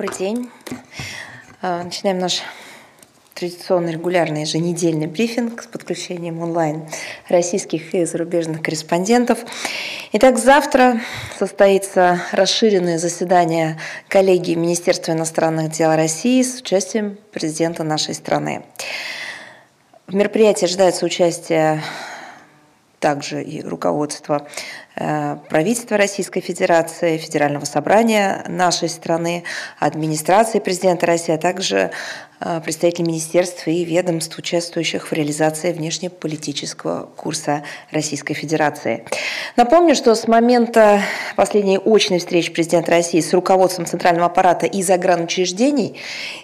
Добрый день. А, начинаем наш традиционный регулярный еженедельный брифинг с подключением онлайн российских и зарубежных корреспондентов. Итак, завтра состоится расширенное заседание коллегии Министерства иностранных дел России с участием президента нашей страны. В мероприятии ожидается участие также и руководство э, правительства Российской Федерации, Федерального собрания нашей страны, администрации президента России, а также э, представители министерств и ведомств, участвующих в реализации внешнеполитического курса Российской Федерации. Напомню, что с момента последней очной встречи президента России с руководством Центрального аппарата и загранучреждений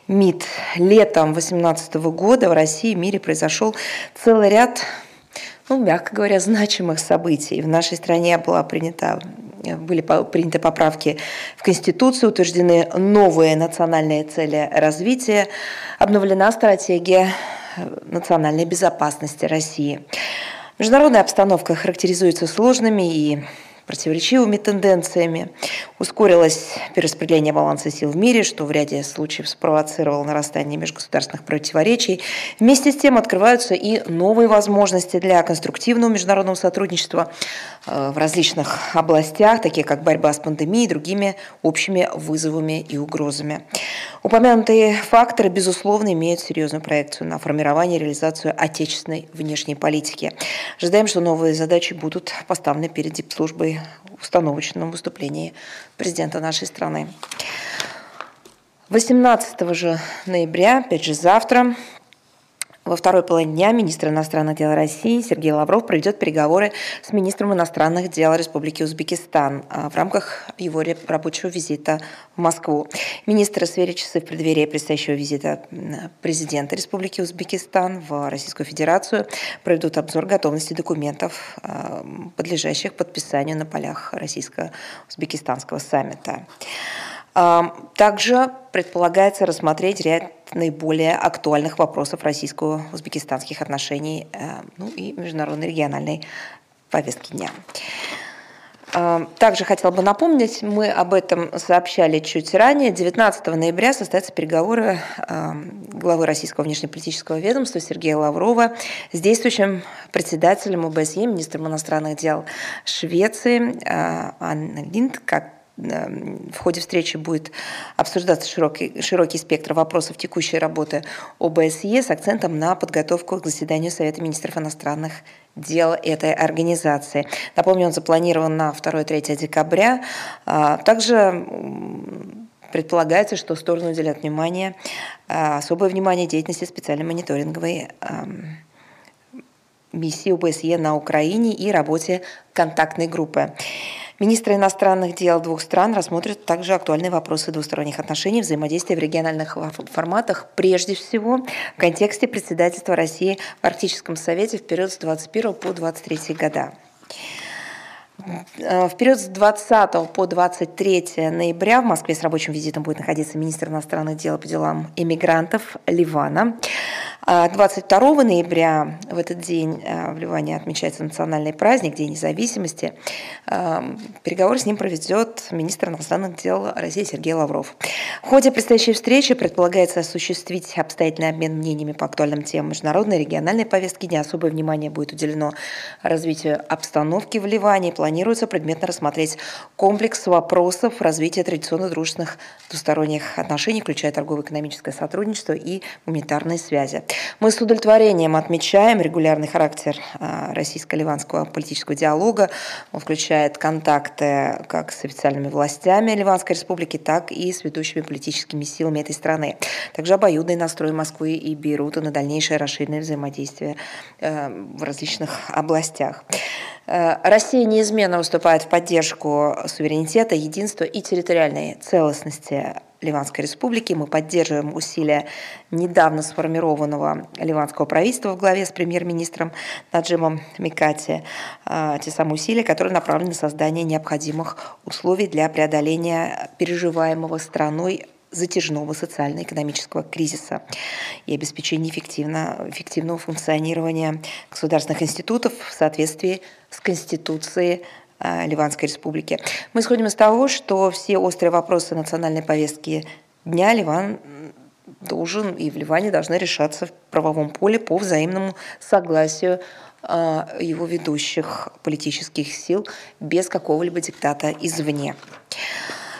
МИД летом 2018 года в России и мире произошел целый ряд ну, мягко говоря, значимых событий. В нашей стране была принята были приняты поправки в Конституцию, утверждены новые национальные цели развития, обновлена стратегия национальной безопасности России. Международная обстановка характеризуется сложными и противоречивыми тенденциями. Ускорилось перераспределение баланса сил в мире, что в ряде случаев спровоцировало нарастание межгосударственных противоречий. Вместе с тем открываются и новые возможности для конструктивного международного сотрудничества э, в различных областях, такие как борьба с пандемией и другими общими вызовами и угрозами. Упомянутые факторы, безусловно, имеют серьезную проекцию на формирование и реализацию отечественной внешней политики. Ожидаем, что новые задачи будут поставлены перед дипслужбой установочном выступлении президента нашей страны. 18 же ноября, опять же завтра, во второй половине дня министр иностранных дел России Сергей Лавров проведет переговоры с министром иностранных дел Республики Узбекистан а, в рамках его рабочего визита в Москву. Министры сфере часы в преддверии предстоящего визита президента Республики Узбекистан в Российскую Федерацию проведут обзор готовности документов, а, подлежащих подписанию на полях российско-узбекистанского саммита. Также предполагается рассмотреть ряд наиболее актуальных вопросов российско-узбекистанских отношений э, ну и международной региональной повестки дня. Также хотела бы напомнить, мы об этом сообщали чуть ранее. 19 ноября состоятся переговоры главы Российского внешнеполитического ведомства Сергея Лаврова с действующим председателем ОБСЕ, министром иностранных дел Швеции Анна Линд, как в ходе встречи будет обсуждаться широкий, широкий спектр вопросов текущей работы ОБСЕ с акцентом на подготовку к заседанию Совета министров иностранных дел этой организации. Напомню, он запланирован на 2-3 декабря. А, также предполагается, что стороны уделят внимание, а, особое внимание деятельности специальной мониторинговой миссии ОБСЕ на Украине и работе контактной группы. Министры иностранных дел двух стран рассмотрят также актуальные вопросы двусторонних отношений, взаимодействия в региональных форматах, прежде всего в контексте председательства России в Арктическом совете в период с 21 по 23 года. В период с 20 по 23 ноября в Москве с рабочим визитом будет находиться министр иностранных дел по делам иммигрантов Ливана. 22 а ноября в этот день а, в Ливане отмечается национальный праздник, День независимости. А, переговоры с ним проведет министр иностранных дел России Сергей Лавров. В ходе предстоящей встречи предполагается осуществить обстоятельный обмен мнениями по актуальным темам международной и региональной повестки дня. Особое внимание будет уделено развитию обстановки в Ливане. Планируется предметно рассмотреть комплекс вопросов развития традиционно дружественных двусторонних отношений, включая торгово-экономическое сотрудничество и гуманитарные связи. Мы с удовлетворением отмечаем регулярный характер а, российско-ливанского политического диалога. Он включает контакты как с официальными властями Ливанской республики, так и с ведущими политическими силами этой страны. Также обоюдный настрой Москвы и Бейрута на дальнейшее расширенное взаимодействие э, в различных областях. Э, Россия неизменно выступает в поддержку суверенитета, единства и территориальной целостности Ливанской республики. Мы поддерживаем усилия недавно сформированного ливанского правительства в главе с премьер-министром Наджимом Микати. А, те самые усилия, которые направлены на создание необходимых условий для преодоления переживаемого страной затяжного социально-экономического кризиса и обеспечения эффективно, эффективного функционирования государственных институтов в соответствии с Конституцией Ливанской Республики. Мы исходим из того, что все острые вопросы национальной повестки дня Ливан должен и в Ливане должны решаться в правовом поле по взаимному согласию а, его ведущих политических сил без какого-либо диктата извне.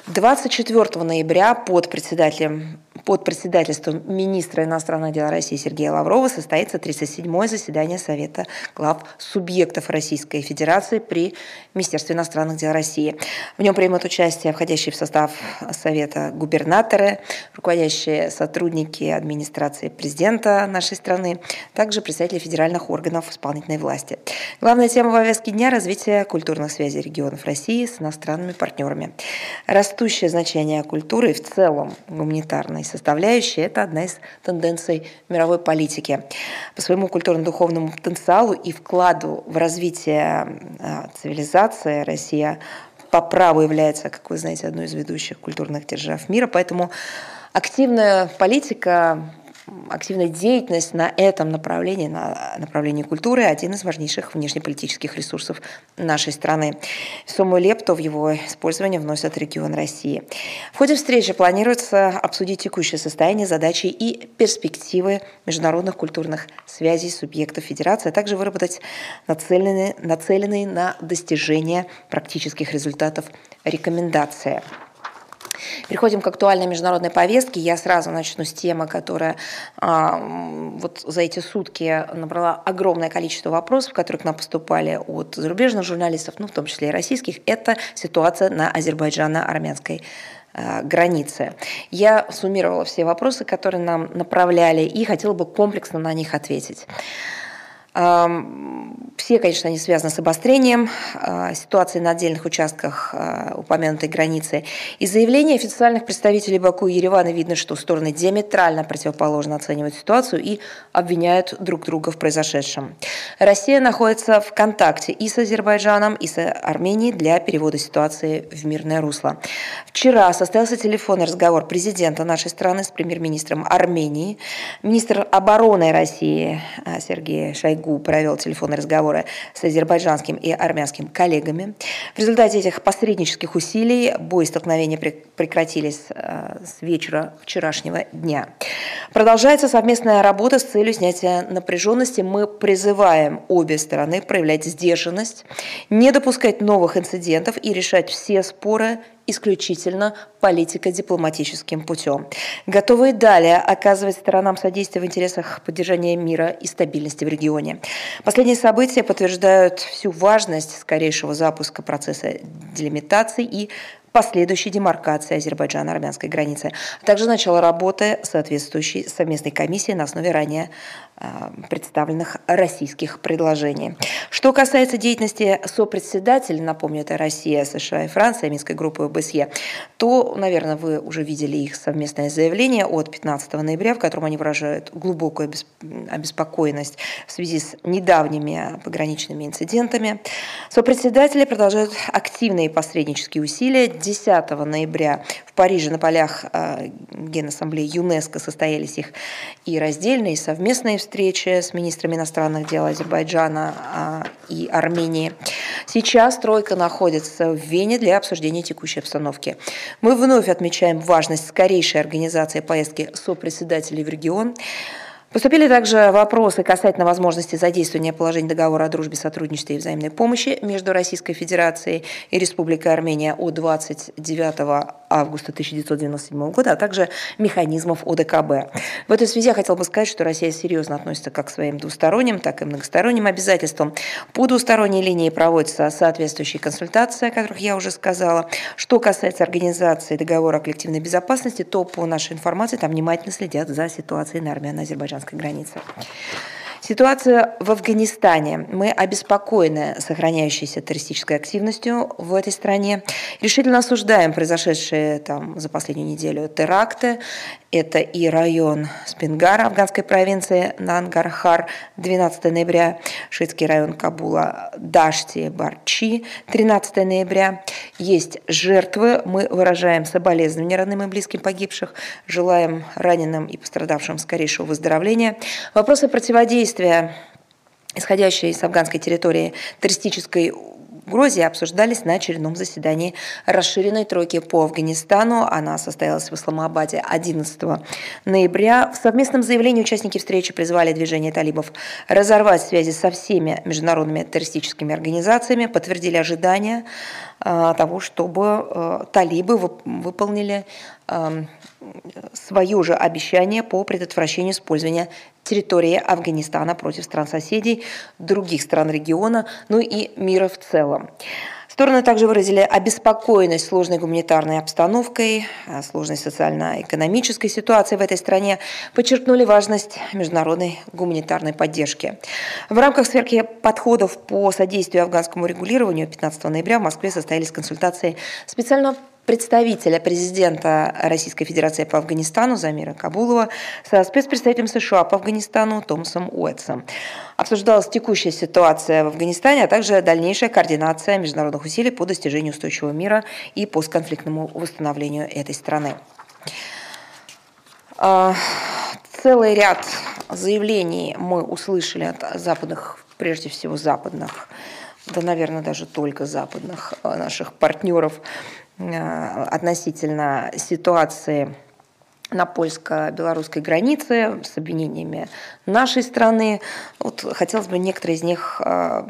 24 ноября под председателем под председательством министра иностранных дел России Сергея Лаврова состоится 37-е заседание Совета глав субъектов Российской Федерации при Министерстве иностранных дел России. В нем примут участие входящие в состав Совета губернаторы, руководящие сотрудники администрации президента нашей страны, также представители федеральных органов исполнительной власти. Главная тема повестки дня – развитие культурных связей регионов России с иностранными партнерами. Растущее значение культуры в целом гуманитарной составляющей. Это одна из тенденций мировой политики. По своему культурно-духовному потенциалу и вкладу в развитие а, цивилизации Россия по праву является, как вы знаете, одной из ведущих культурных держав мира. Поэтому активная политика активная деятельность на этом направлении, на направлении культуры, один из важнейших внешнеполитических ресурсов нашей страны. Сумму лепту в его использование вносят регион России. В ходе встречи планируется обсудить текущее состояние, задачи и перспективы международных культурных связей субъектов Федерации, а также выработать нацеленные, нацеленные на достижение практических результатов рекомендации. Переходим к актуальной международной повестке. Я сразу начну с темы, которая а, вот за эти сутки набрала огромное количество вопросов, которые к нам поступали от зарубежных журналистов, ну, в том числе и российских. Это ситуация на азербайджано-армянской а, границы. Я суммировала все вопросы, которые нам направляли, и хотела бы комплексно на них ответить. Все, конечно, они связаны с обострением а, ситуации на отдельных участках а, упомянутой границы. Из заявления официальных представителей Баку и Еревана видно, что стороны диаметрально противоположно оценивают ситуацию и обвиняют друг друга в произошедшем. Россия находится в контакте и с Азербайджаном, и с Арменией для перевода ситуации в мирное русло. Вчера состоялся телефонный разговор президента нашей страны с премьер-министром Армении. Министр обороны России а, Сергей Шойгу ГУ провел телефонные разговоры с азербайджанским и армянским коллегами. В результате этих посреднических усилий бои и столкновения прекратились э, с вечера вчерашнего дня. Продолжается совместная работа с целью снятия напряженности. Мы призываем обе стороны проявлять сдержанность, не допускать новых инцидентов и решать все споры исключительно политико-дипломатическим путем. Готовы и далее оказывать сторонам содействие в интересах поддержания мира и стабильности в регионе. Последние события подтверждают всю важность скорейшего запуска процесса делимитации и последующей демаркации Азербайджана-армянской границы, а также начало работы соответствующей совместной комиссии на основе ранее представленных российских предложений. Что касается деятельности сопредседателя, напомню, это Россия, США и Франция, Минской группы ОБСЕ, то, наверное, вы уже видели их совместное заявление от 15 ноября, в котором они выражают глубокую обеспокоенность в связи с недавними пограничными инцидентами. Сопредседатели продолжают активные посреднические усилия 10 ноября в Париже на полях э, Генассамблеи ЮНЕСКО состоялись их и раздельные, и совместные встречи с министрами иностранных дел Азербайджана а, и Армении. Сейчас тройка находится в Вене для обсуждения текущей обстановки. Мы вновь отмечаем важность скорейшей организации поездки сопредседателей в регион. Поступили также вопросы касательно возможности задействования положений договора о дружбе, сотрудничестве и взаимной помощи между Российской Федерацией и Республикой Армения от 29 августа 1997 года, а также механизмов ОДКБ. В этой связи я хотела бы сказать, что Россия серьезно относится как к своим двусторонним, так и многосторонним обязательствам. По двусторонней линии проводятся соответствующие консультации, о которых я уже сказала. Что касается организации договора о коллективной безопасности, то по нашей информации там внимательно следят за ситуацией на армяно-азербайджанской границе. Ситуация в Афганистане. Мы обеспокоены сохраняющейся террористической активностью в этой стране. Решительно осуждаем произошедшие там за последнюю неделю теракты. Это и район Спингара афганской провинции Нангархар 12 ноября, шиитский район Кабула Дашти Барчи 13 ноября. Есть жертвы. Мы выражаем соболезнования родным и близким погибших. Желаем раненым и пострадавшим скорейшего выздоровления. Вопросы противодействия исходящей из афганской территории террористической угрозе обсуждались на очередном заседании расширенной тройки по Афганистану. Она состоялась в Исламабаде 11 ноября. В совместном заявлении участники встречи призвали движение талибов разорвать связи со всеми международными террористическими организациями, подтвердили ожидания э, того, чтобы э, талибы выполнили эм, свое же обещание по предотвращению использования территории Афганистана против стран-соседей, других стран региона, ну и мира в целом. Стороны также выразили обеспокоенность сложной гуманитарной обстановкой, сложной социально-экономической ситуацией в этой стране, подчеркнули важность международной гуманитарной поддержки. В рамках сверки подходов по содействию афганскому регулированию 15 ноября в Москве состоялись консультации специального представителя президента Российской Федерации по Афганистану Замира Кабулова со спецпредставителем США по Афганистану Томасом Уэтсом. Обсуждалась текущая ситуация в Афганистане, а также дальнейшая координация международных усилий по достижению устойчивого мира и постконфликтному восстановлению этой страны. А, целый ряд заявлений мы услышали от западных, прежде всего западных, да, наверное, даже только западных а, наших партнеров Э, относительно ситуации на польско-белорусской границе с обвинениями нашей страны. Вот хотелось бы некоторые из них э,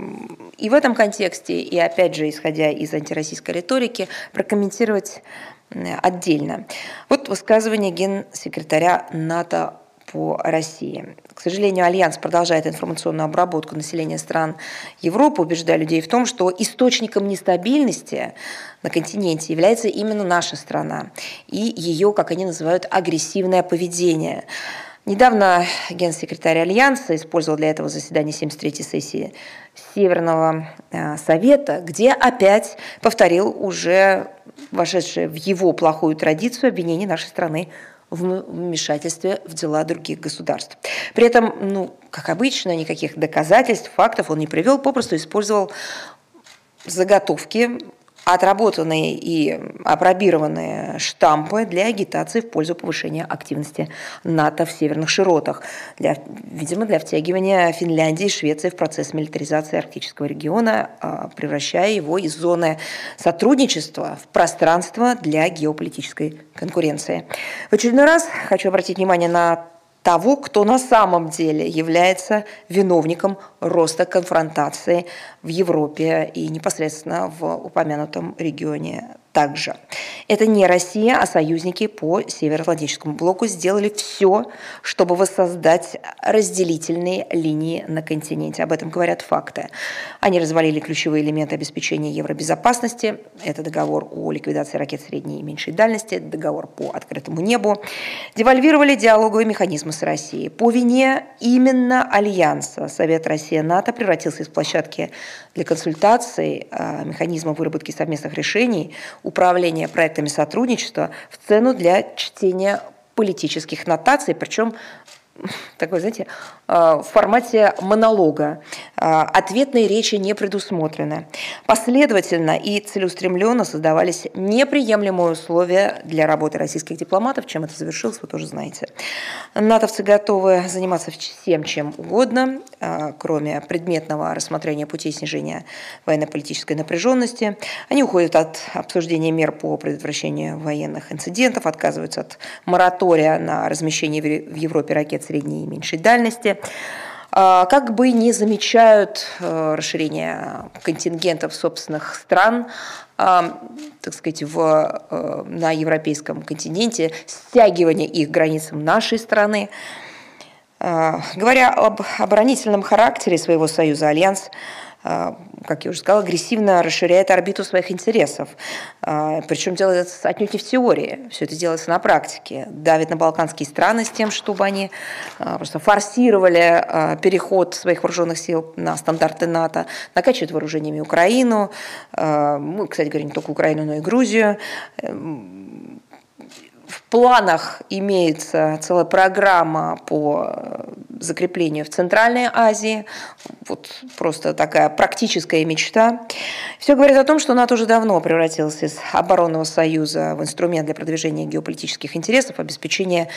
и в этом контексте, и опять же, исходя из антироссийской риторики, прокомментировать э, отдельно. Вот высказывание генсекретаря НАТО по России. К сожалению, Альянс продолжает информационную обработку населения стран Европы, убеждая людей в том, что источником нестабильности на континенте является именно наша страна и ее, как они называют, агрессивное поведение. Недавно генсекретарь Альянса использовал для этого заседания 73-й сессии Северного э, Совета, где опять повторил уже вошедшее в его плохую традицию обвинение нашей страны в вмешательстве в дела других государств. При этом, ну, как обычно, никаких доказательств, фактов он не привел, попросту использовал заготовки отработанные и апробированные штампы для агитации в пользу повышения активности НАТО в северных широтах, для, видимо, для втягивания Финляндии и Швеции в процесс милитаризации арктического региона, а, превращая его из зоны сотрудничества в пространство для геополитической конкуренции. В очередной раз хочу обратить внимание на того, кто на самом деле является виновником роста конфронтации в Европе и непосредственно в упомянутом регионе также. Это не Россия, а союзники по Североатлантическому блоку сделали все, чтобы воссоздать разделительные линии на континенте. Об этом говорят факты. Они развалили ключевые элементы обеспечения евробезопасности. Это договор о ликвидации ракет средней и меньшей дальности, договор по открытому небу. Девальвировали диалоговые механизмы с Россией. По вине именно Альянса Совет Россия-НАТО превратился из площадки для консультаций, а, механизма выработки совместных решений управления проектами сотрудничества в цену для чтения политических нотаций, причем такой, знаете, в формате монолога. Э, ответные речи не предусмотрены. Последовательно и целеустремленно создавались неприемлемые условия для работы российских дипломатов. Чем это завершилось, вы тоже знаете. Натовцы готовы заниматься всем, чем угодно, э, кроме предметного рассмотрения путей снижения военно-политической напряженности. Они уходят от обсуждения мер по предотвращению военных инцидентов, отказываются от моратория на размещение в Европе ракет средней и меньшей дальности, а, как бы не замечают э, расширение контингентов собственных стран, а, так сказать, в, э, на европейском континенте, стягивание их границам нашей страны. А, говоря об оборонительном характере своего союза, Альянс как я уже сказала, агрессивно расширяет орбиту своих интересов. А, Причем делается отнюдь не в теории, все это делается на практике. Давит на балканские страны с тем, чтобы они а, просто форсировали переход своих вооруженных сил на стандарты НАТО, накачивают вооружениями Украину, кстати говоря, не только Украину, но и Грузию, эм, в планах имеется целая программа по э, закреплению в Центральной Азии. Вот просто такая практическая мечта. Все говорит о том, что НАТО уже давно превратилась из оборонного союза в инструмент для продвижения геополитических интересов, обеспечения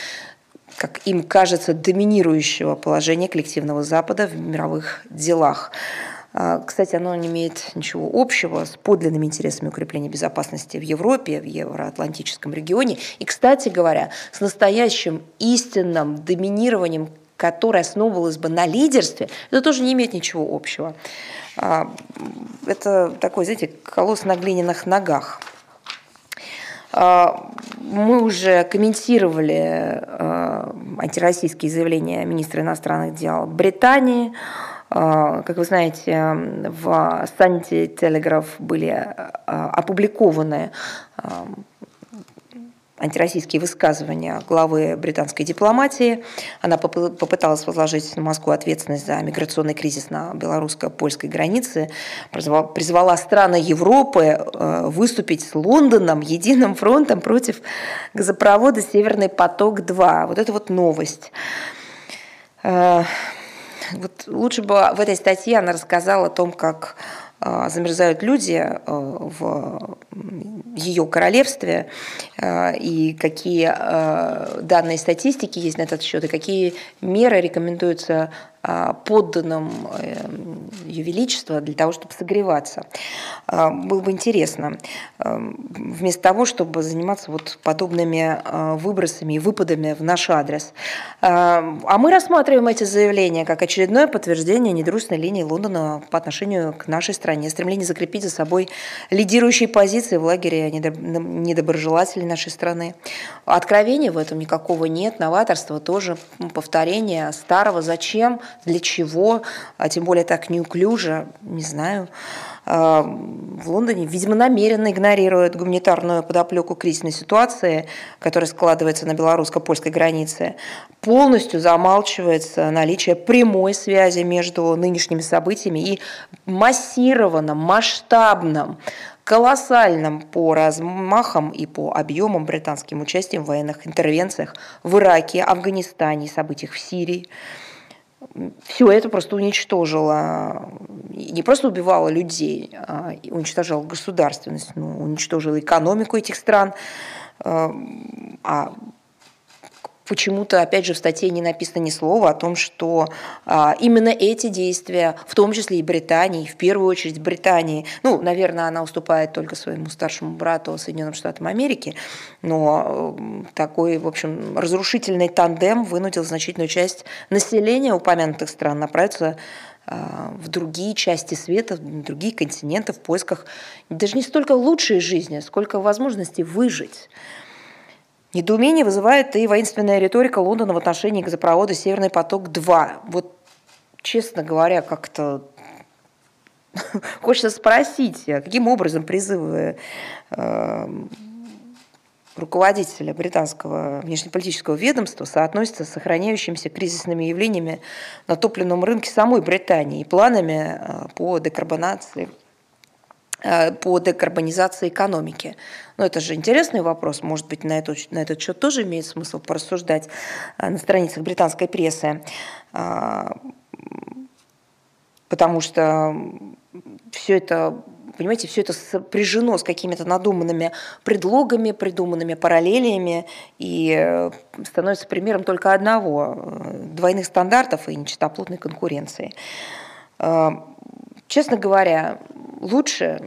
как им кажется, доминирующего положения коллективного Запада в мировых делах. А, кстати, оно не имеет ничего общего с подлинными интересами укрепления безопасности в Европе, в евроатлантическом регионе. И, кстати говоря, с настоящим истинным доминированием которое основывалось бы на лидерстве, это тоже не имеет ничего общего. А, это такой, знаете, колосс на глиняных ногах. А, мы уже комментировали антироссийские заявления министра иностранных дел Британии. А, как вы знаете, в Sunday Telegraph были а, опубликованы а, антироссийские высказывания главы британской дипломатии. Она попыталась возложить на Москву ответственность за миграционный кризис на белорусско-польской границе, призвала страны Европы выступить с Лондоном единым фронтом против газопровода «Северный поток-2». Вот это вот новость. Вот лучше бы в этой статье она рассказала о том, как а, замерзают люди а, в ее королевстве а, и какие данные статистики есть на этот счет и какие меры рекомендуются подданным эм, Ее Величества для того, чтобы согреваться. А, было бы интересно, эм, вместо того, чтобы заниматься вот подобными а, выбросами и выпадами в наш адрес. А мы рассматриваем эти заявления как очередное подтверждение недружественной линии Лондона по отношению к нашей стране, стремление закрепить за собой лидирующие позиции в лагере недоброжелателей нашей страны. Откровения в этом никакого нет, новаторства тоже, повторение старого «зачем?», для чего, а тем более так неуклюже, не знаю. А, в Лондоне, видимо, намеренно игнорируют гуманитарную подоплеку кризисной ситуации, которая складывается на белорусско-польской границе. Полностью замалчивается наличие прямой связи между нынешними событиями и массированным, масштабным колоссальным по размахам и по объемам британским участием в военных интервенциях в Ираке, Афганистане, событиях в Сирии все это просто уничтожило, не просто убивало людей, а уничтожало государственность, ну, уничтожило экономику этих стран, а, а почему-то, опять же, в статье не написано ни слова о том, что а, именно эти действия, в том числе и Британии, в первую очередь Британии, ну, наверное, она уступает только своему старшему брату Соединенным Штатам Америки, но такой, в общем, разрушительный тандем вынудил значительную часть населения упомянутых стран направиться а, в другие части света, в другие континенты в поисках даже не столько лучшей жизни, сколько возможности выжить. Недоумение вызывает и воинственная риторика Лондона в отношении газопровода «Северный поток-2». Вот, честно говоря, как-то хочется спросить, а каким образом призывы э, руководителя британского внешнеполитического ведомства соотносятся с сохраняющимися кризисными явлениями на топливном рынке самой Британии и планами э, по декарбонации по декарбонизации экономики. Но это же интересный вопрос, может быть, на, эту, на этот счет тоже имеет смысл порассуждать э, на страницах британской прессы, а, потому что все это понимаете, все это сопряжено с какими-то надуманными предлогами, придуманными параллелями и э, становится примером только одного – двойных стандартов и нечистоплотной конкуренции. Честно говоря, лучше,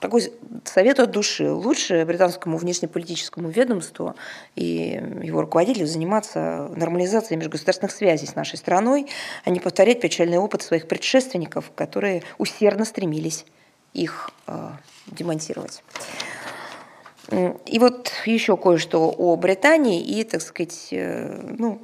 такой совет от души, лучше британскому внешнеполитическому ведомству и его руководителю заниматься нормализацией межгосударственных связей с нашей страной, а не повторять печальный опыт своих предшественников, которые усердно стремились их э, демонтировать. И вот еще кое-что о Британии и, так сказать, э, ну,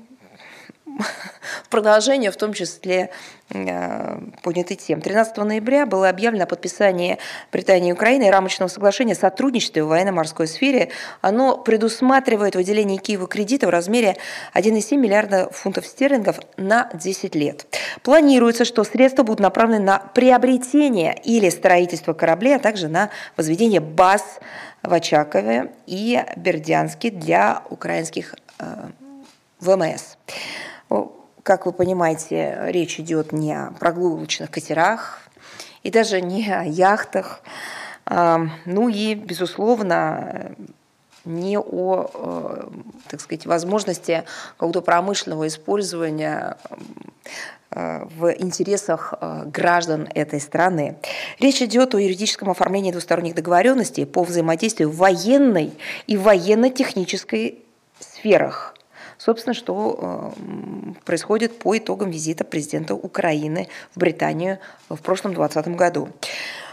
продолжение, в том числе э, поднятой тем. 13 ноября было объявлено о подписании Британии и Украины рамочного соглашения о сотрудничестве в военно-морской сфере. Оно предусматривает выделение Киеву кредита в размере 1,7 миллиарда фунтов стерлингов на 10 лет. Планируется, что средства будут направлены на приобретение или строительство кораблей, а также на возведение баз в Очакове и Бердянске для украинских э, ВМС. Как вы понимаете, речь идет не о прогулочных катерах и даже не о яхтах. Ну и, безусловно, не о, э, так сказать, возможности какого-то промышленного использования э, в интересах э, граждан этой страны. Речь идет о юридическом оформлении двусторонних договоренностей по взаимодействию в военной и военно-технической сферах. Собственно, что происходит по итогам визита президента Украины в Британию в прошлом 2020 году.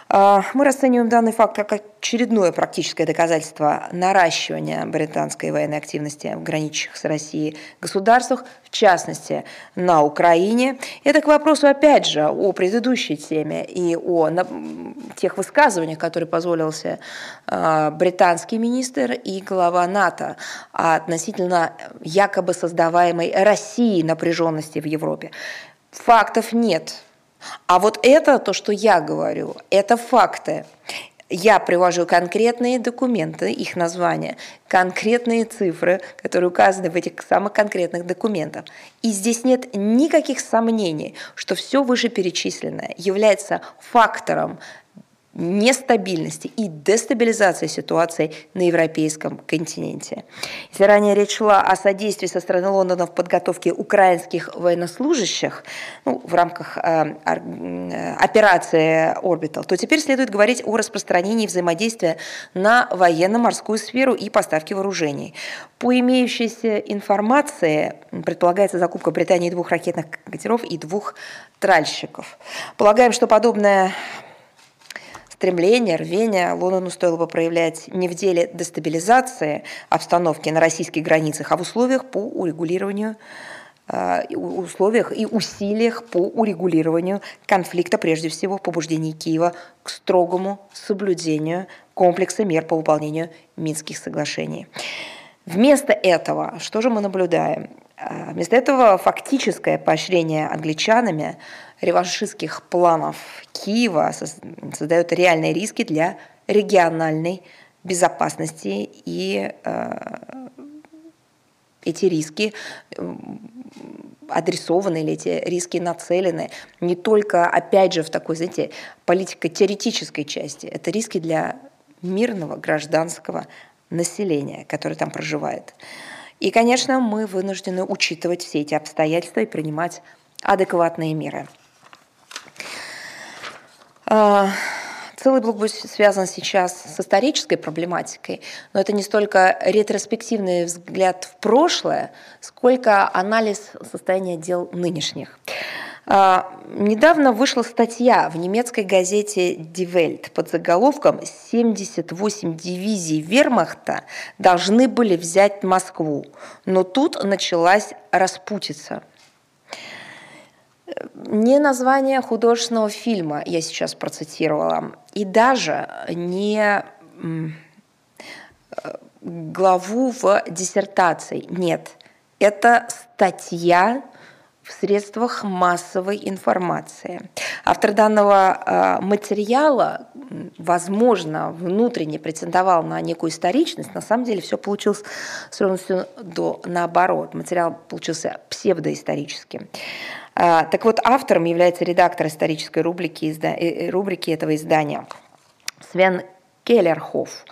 А, мы расцениваем данный факт как очередное практическое доказательство наращивания британской военной активности в граничащих с Россией государствах, в частности, на Украине. Это к вопросу, опять же, о предыдущей теме и о тех высказываниях, которые позволился а, британский министр и глава НАТО относительно якобы создаваемой России напряженности в Европе. Фактов нет. А вот это, то, что я говорю, это факты. Я привожу конкретные документы, их названия, конкретные цифры, которые указаны в этих самых конкретных документах. И здесь нет никаких сомнений, что все вышеперечисленное является фактором нестабильности и дестабилизации ситуации на европейском континенте. Если ранее речь шла о содействии со стороны Лондона в подготовке украинских военнослужащих ну, в рамках э, э, операции «Орбитал», то теперь следует говорить о распространении взаимодействия на военно-морскую сферу и поставке вооружений. По имеющейся информации предполагается закупка Британии двух ракетных катеров и двух тральщиков. Полагаем, что подобная стремление, рвение Лондону стоило бы проявлять не в деле дестабилизации обстановки на российских границах, а в условиях по урегулированию э, условиях и усилиях по урегулированию конфликта, прежде всего в побуждении Киева к строгому соблюдению комплекса мер по выполнению Минских соглашений. Вместо этого, что же мы наблюдаем? Э, вместо этого фактическое поощрение англичанами реваншистских планов Киева создает реальные риски для региональной безопасности и э, эти риски адресованы или эти риски нацелены не только, опять же, в такой, знаете, политико-теоретической части. Это риски для мирного гражданского населения, которое там проживает. И, конечно, мы вынуждены учитывать все эти обстоятельства и принимать адекватные меры. А, целый блок будет связан сейчас с исторической проблематикой, но это не столько ретроспективный взгляд в прошлое, сколько анализ состояния дел нынешних. А, недавно вышла статья в немецкой газете Die Welt под заголовком «78 дивизий вермахта должны были взять Москву, но тут началась распутица». Не название художественного фильма я сейчас процитировала, и даже не главу в диссертации. Нет, это статья в средствах массовой информации. Автор данного э, материала, возможно, внутренне претендовал на некую историчность, на самом деле все получилось с ровностью до наоборот. Материал получился псевдоисторическим. А, так вот, автором является редактор исторической рубрики, э, э, рубрики этого издания Свен Келлерхоф.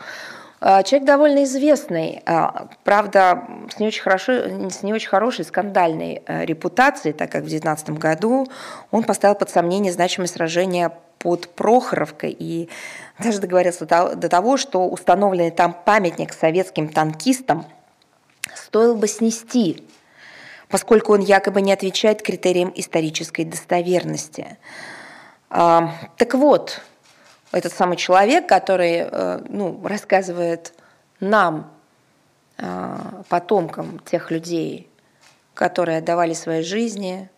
А, человек довольно известный, а, правда, с не очень, хорошо, с не очень хорошей скандальной э, репутацией, так как в 2019 году он поставил под сомнение значимость сражения под Прохоровкой и даже договорился до того, что установленный там памятник советским танкистам стоило бы снести поскольку он якобы не отвечает критериям исторической достоверности. А, так вот, этот самый человек, который э, ну, рассказывает нам, а, потомкам тех людей, которые отдавали свои жизни,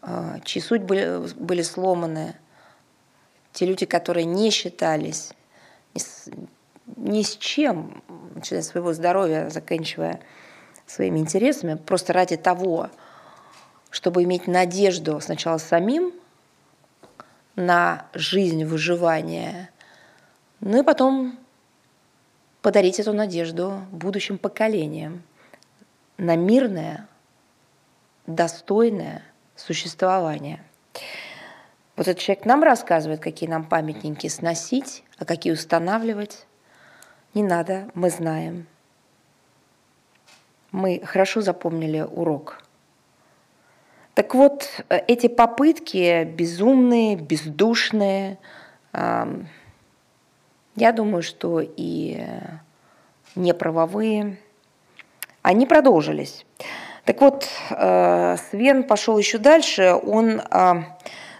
а, чьи судьбы были сломаны, те люди, которые не считались ни с, ни с чем, начиная с своего здоровья, заканчивая своими интересами, просто ради того, чтобы иметь надежду сначала самим на жизнь, выживание, ну и потом подарить эту надежду будущим поколениям на мирное, достойное существование. Вот этот человек нам рассказывает, какие нам памятники сносить, а какие устанавливать. Не надо, мы знаем. Мы хорошо запомнили урок. Так вот, эти попытки безумные, бездушные, я думаю, что и неправовые, они продолжились. Так вот, э, Свен пошел еще дальше, он э,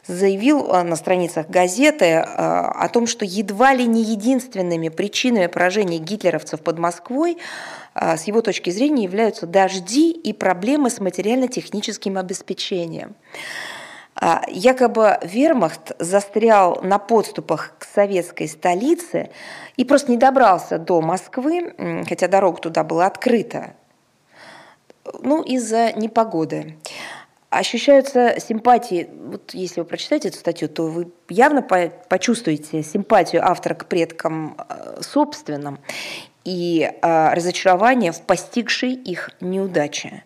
заявил э, на страницах газеты о том, что едва ли не единственными причинами поражения гитлеровцев под Москвой с его точки зрения являются дожди и проблемы с материально-техническим обеспечением. Якобы вермахт застрял на подступах к советской столице и просто не добрался до Москвы, хотя дорога туда была открыта ну, из-за непогоды. Ощущаются симпатии, вот если вы прочитаете эту статью, то вы явно почувствуете симпатию автора к предкам э, собственным и э, разочарование в постигшей их неудаче.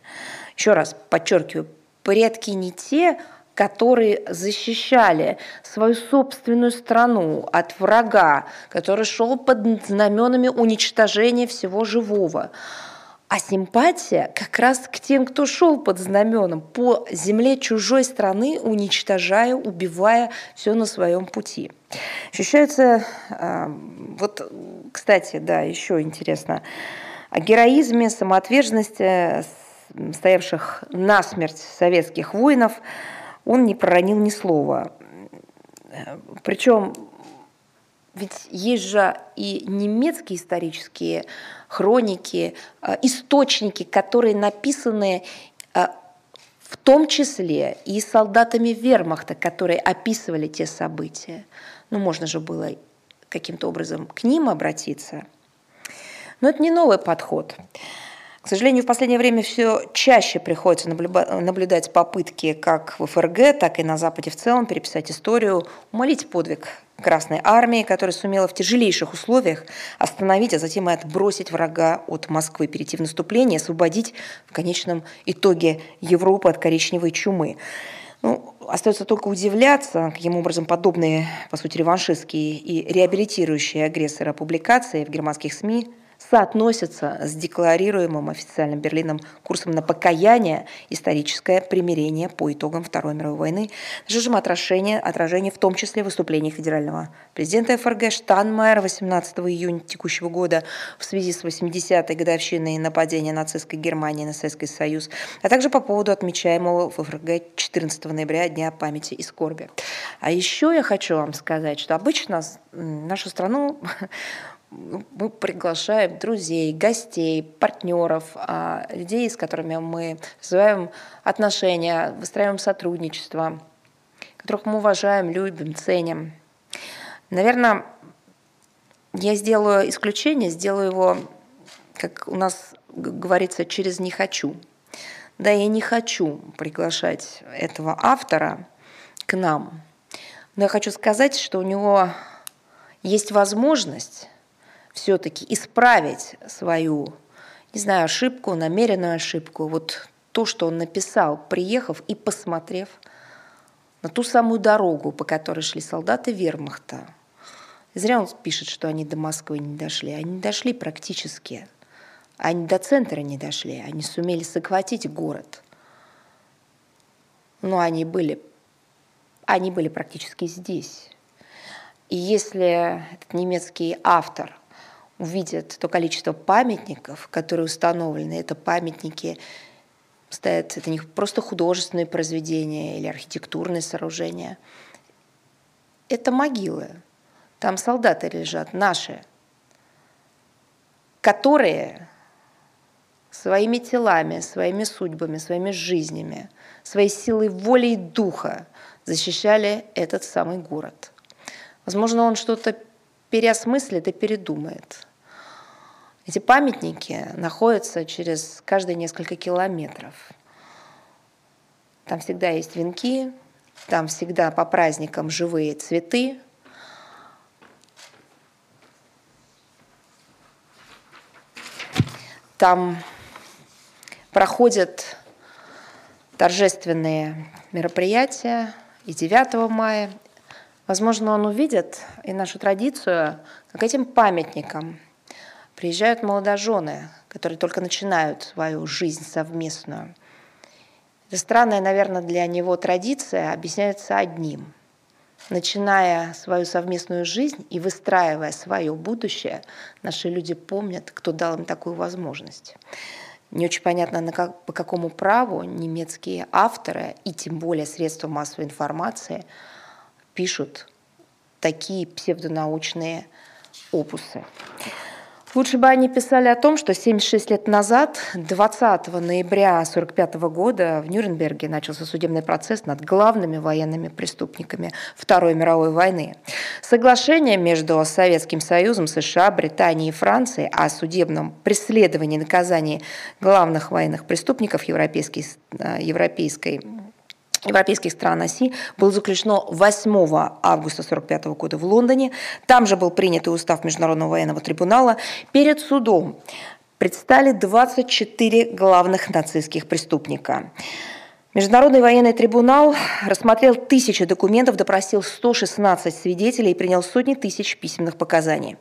Еще раз подчеркиваю, предки не те, которые защищали свою собственную страну от врага, который шел под знаменами уничтожения всего живого. А симпатия как раз к тем, кто шел под знаменом по земле чужой страны, уничтожая, убивая все на своем пути. Ощущается, а, вот, кстати, да, еще интересно, о героизме, самоотверженности стоявших насмерть советских воинов он не проронил ни слова. Причем ведь есть же и немецкие исторические хроники, э, источники, которые написаны э, в том числе и солдатами вермахта, которые описывали те события. Ну, можно же было каким-то образом к ним обратиться. Но это не новый подход. К сожалению, в последнее время все чаще приходится наблюдать попытки как в ФРГ, так и на Западе в целом переписать историю, умолить подвиг Красной Армии, которая сумела в тяжелейших условиях остановить, а затем и отбросить врага от Москвы, перейти в наступление, освободить в конечном итоге Европу от коричневой чумы. Ну, остается только удивляться, каким образом подобные, по сути, реваншистские и реабилитирующие агрессоры публикации в германских СМИ – соотносятся с декларируемым официальным Берлином курсом на покаяние, историческое примирение по итогам Второй мировой войны, содержим отражение, отражение в том числе выступлений федерального президента ФРГ Штанмайера 18 июня текущего года в связи с 80-й годовщиной нападения нацистской Германии на Советский Союз, а также по поводу отмечаемого в ФРГ 14 ноября Дня памяти и скорби. А еще я хочу вам сказать, что обычно нашу страну мы приглашаем друзей, гостей, партнеров, а, людей, с которыми мы развиваем отношения, выстраиваем сотрудничество, которых мы уважаем, любим, ценим. Наверное, я сделаю исключение, сделаю его, как у нас говорится, через «не хочу». Да, я не хочу приглашать этого автора к нам, но я хочу сказать, что у него есть возможность все-таки исправить свою, не знаю, ошибку, намеренную ошибку, вот то, что он написал, приехав и посмотрев на ту самую дорогу, по которой шли солдаты вермахта. Зря он пишет, что они до Москвы не дошли. Они дошли практически. Они до центра не дошли. Они сумели захватить город. Но они были, они были практически здесь. И если этот немецкий автор – увидят то количество памятников, которые установлены. Это памятники стоят, это не просто художественные произведения или архитектурные сооружения. Это могилы. Там солдаты лежат, наши, которые своими телами, своими судьбами, своими жизнями, своей силой воли и духа защищали этот самый город. Возможно, он что-то переосмыслит и передумает. Эти памятники находятся через каждые несколько километров. Там всегда есть венки, там всегда по праздникам живые цветы. Там проходят торжественные мероприятия и 9 мая. Возможно, он увидит и нашу традицию, как этим памятникам приезжают молодожены, которые только начинают свою жизнь совместную. Это странная, наверное, для него традиция объясняется одним. Начиная свою совместную жизнь и выстраивая свое будущее, наши люди помнят, кто дал им такую возможность. Не очень понятно, на как, по какому праву немецкие авторы и тем более средства массовой информации пишут такие псевдонаучные опусы. Лучше бы они писали о том, что 76 лет назад, 20 ноября 1945 года, в Нюрнберге начался судебный процесс над главными военными преступниками Второй мировой войны. Соглашение между Советским Союзом, США, Британией и Францией о судебном преследовании и наказании главных военных преступников европейской, э, европейской европейских стран оси было заключено 8 августа 1945 года в Лондоне. Там же был принят и устав Международного военного трибунала. Перед судом предстали 24 главных нацистских преступника. Международный военный трибунал рассмотрел тысячи документов, допросил 116 свидетелей и принял сотни тысяч письменных показаний.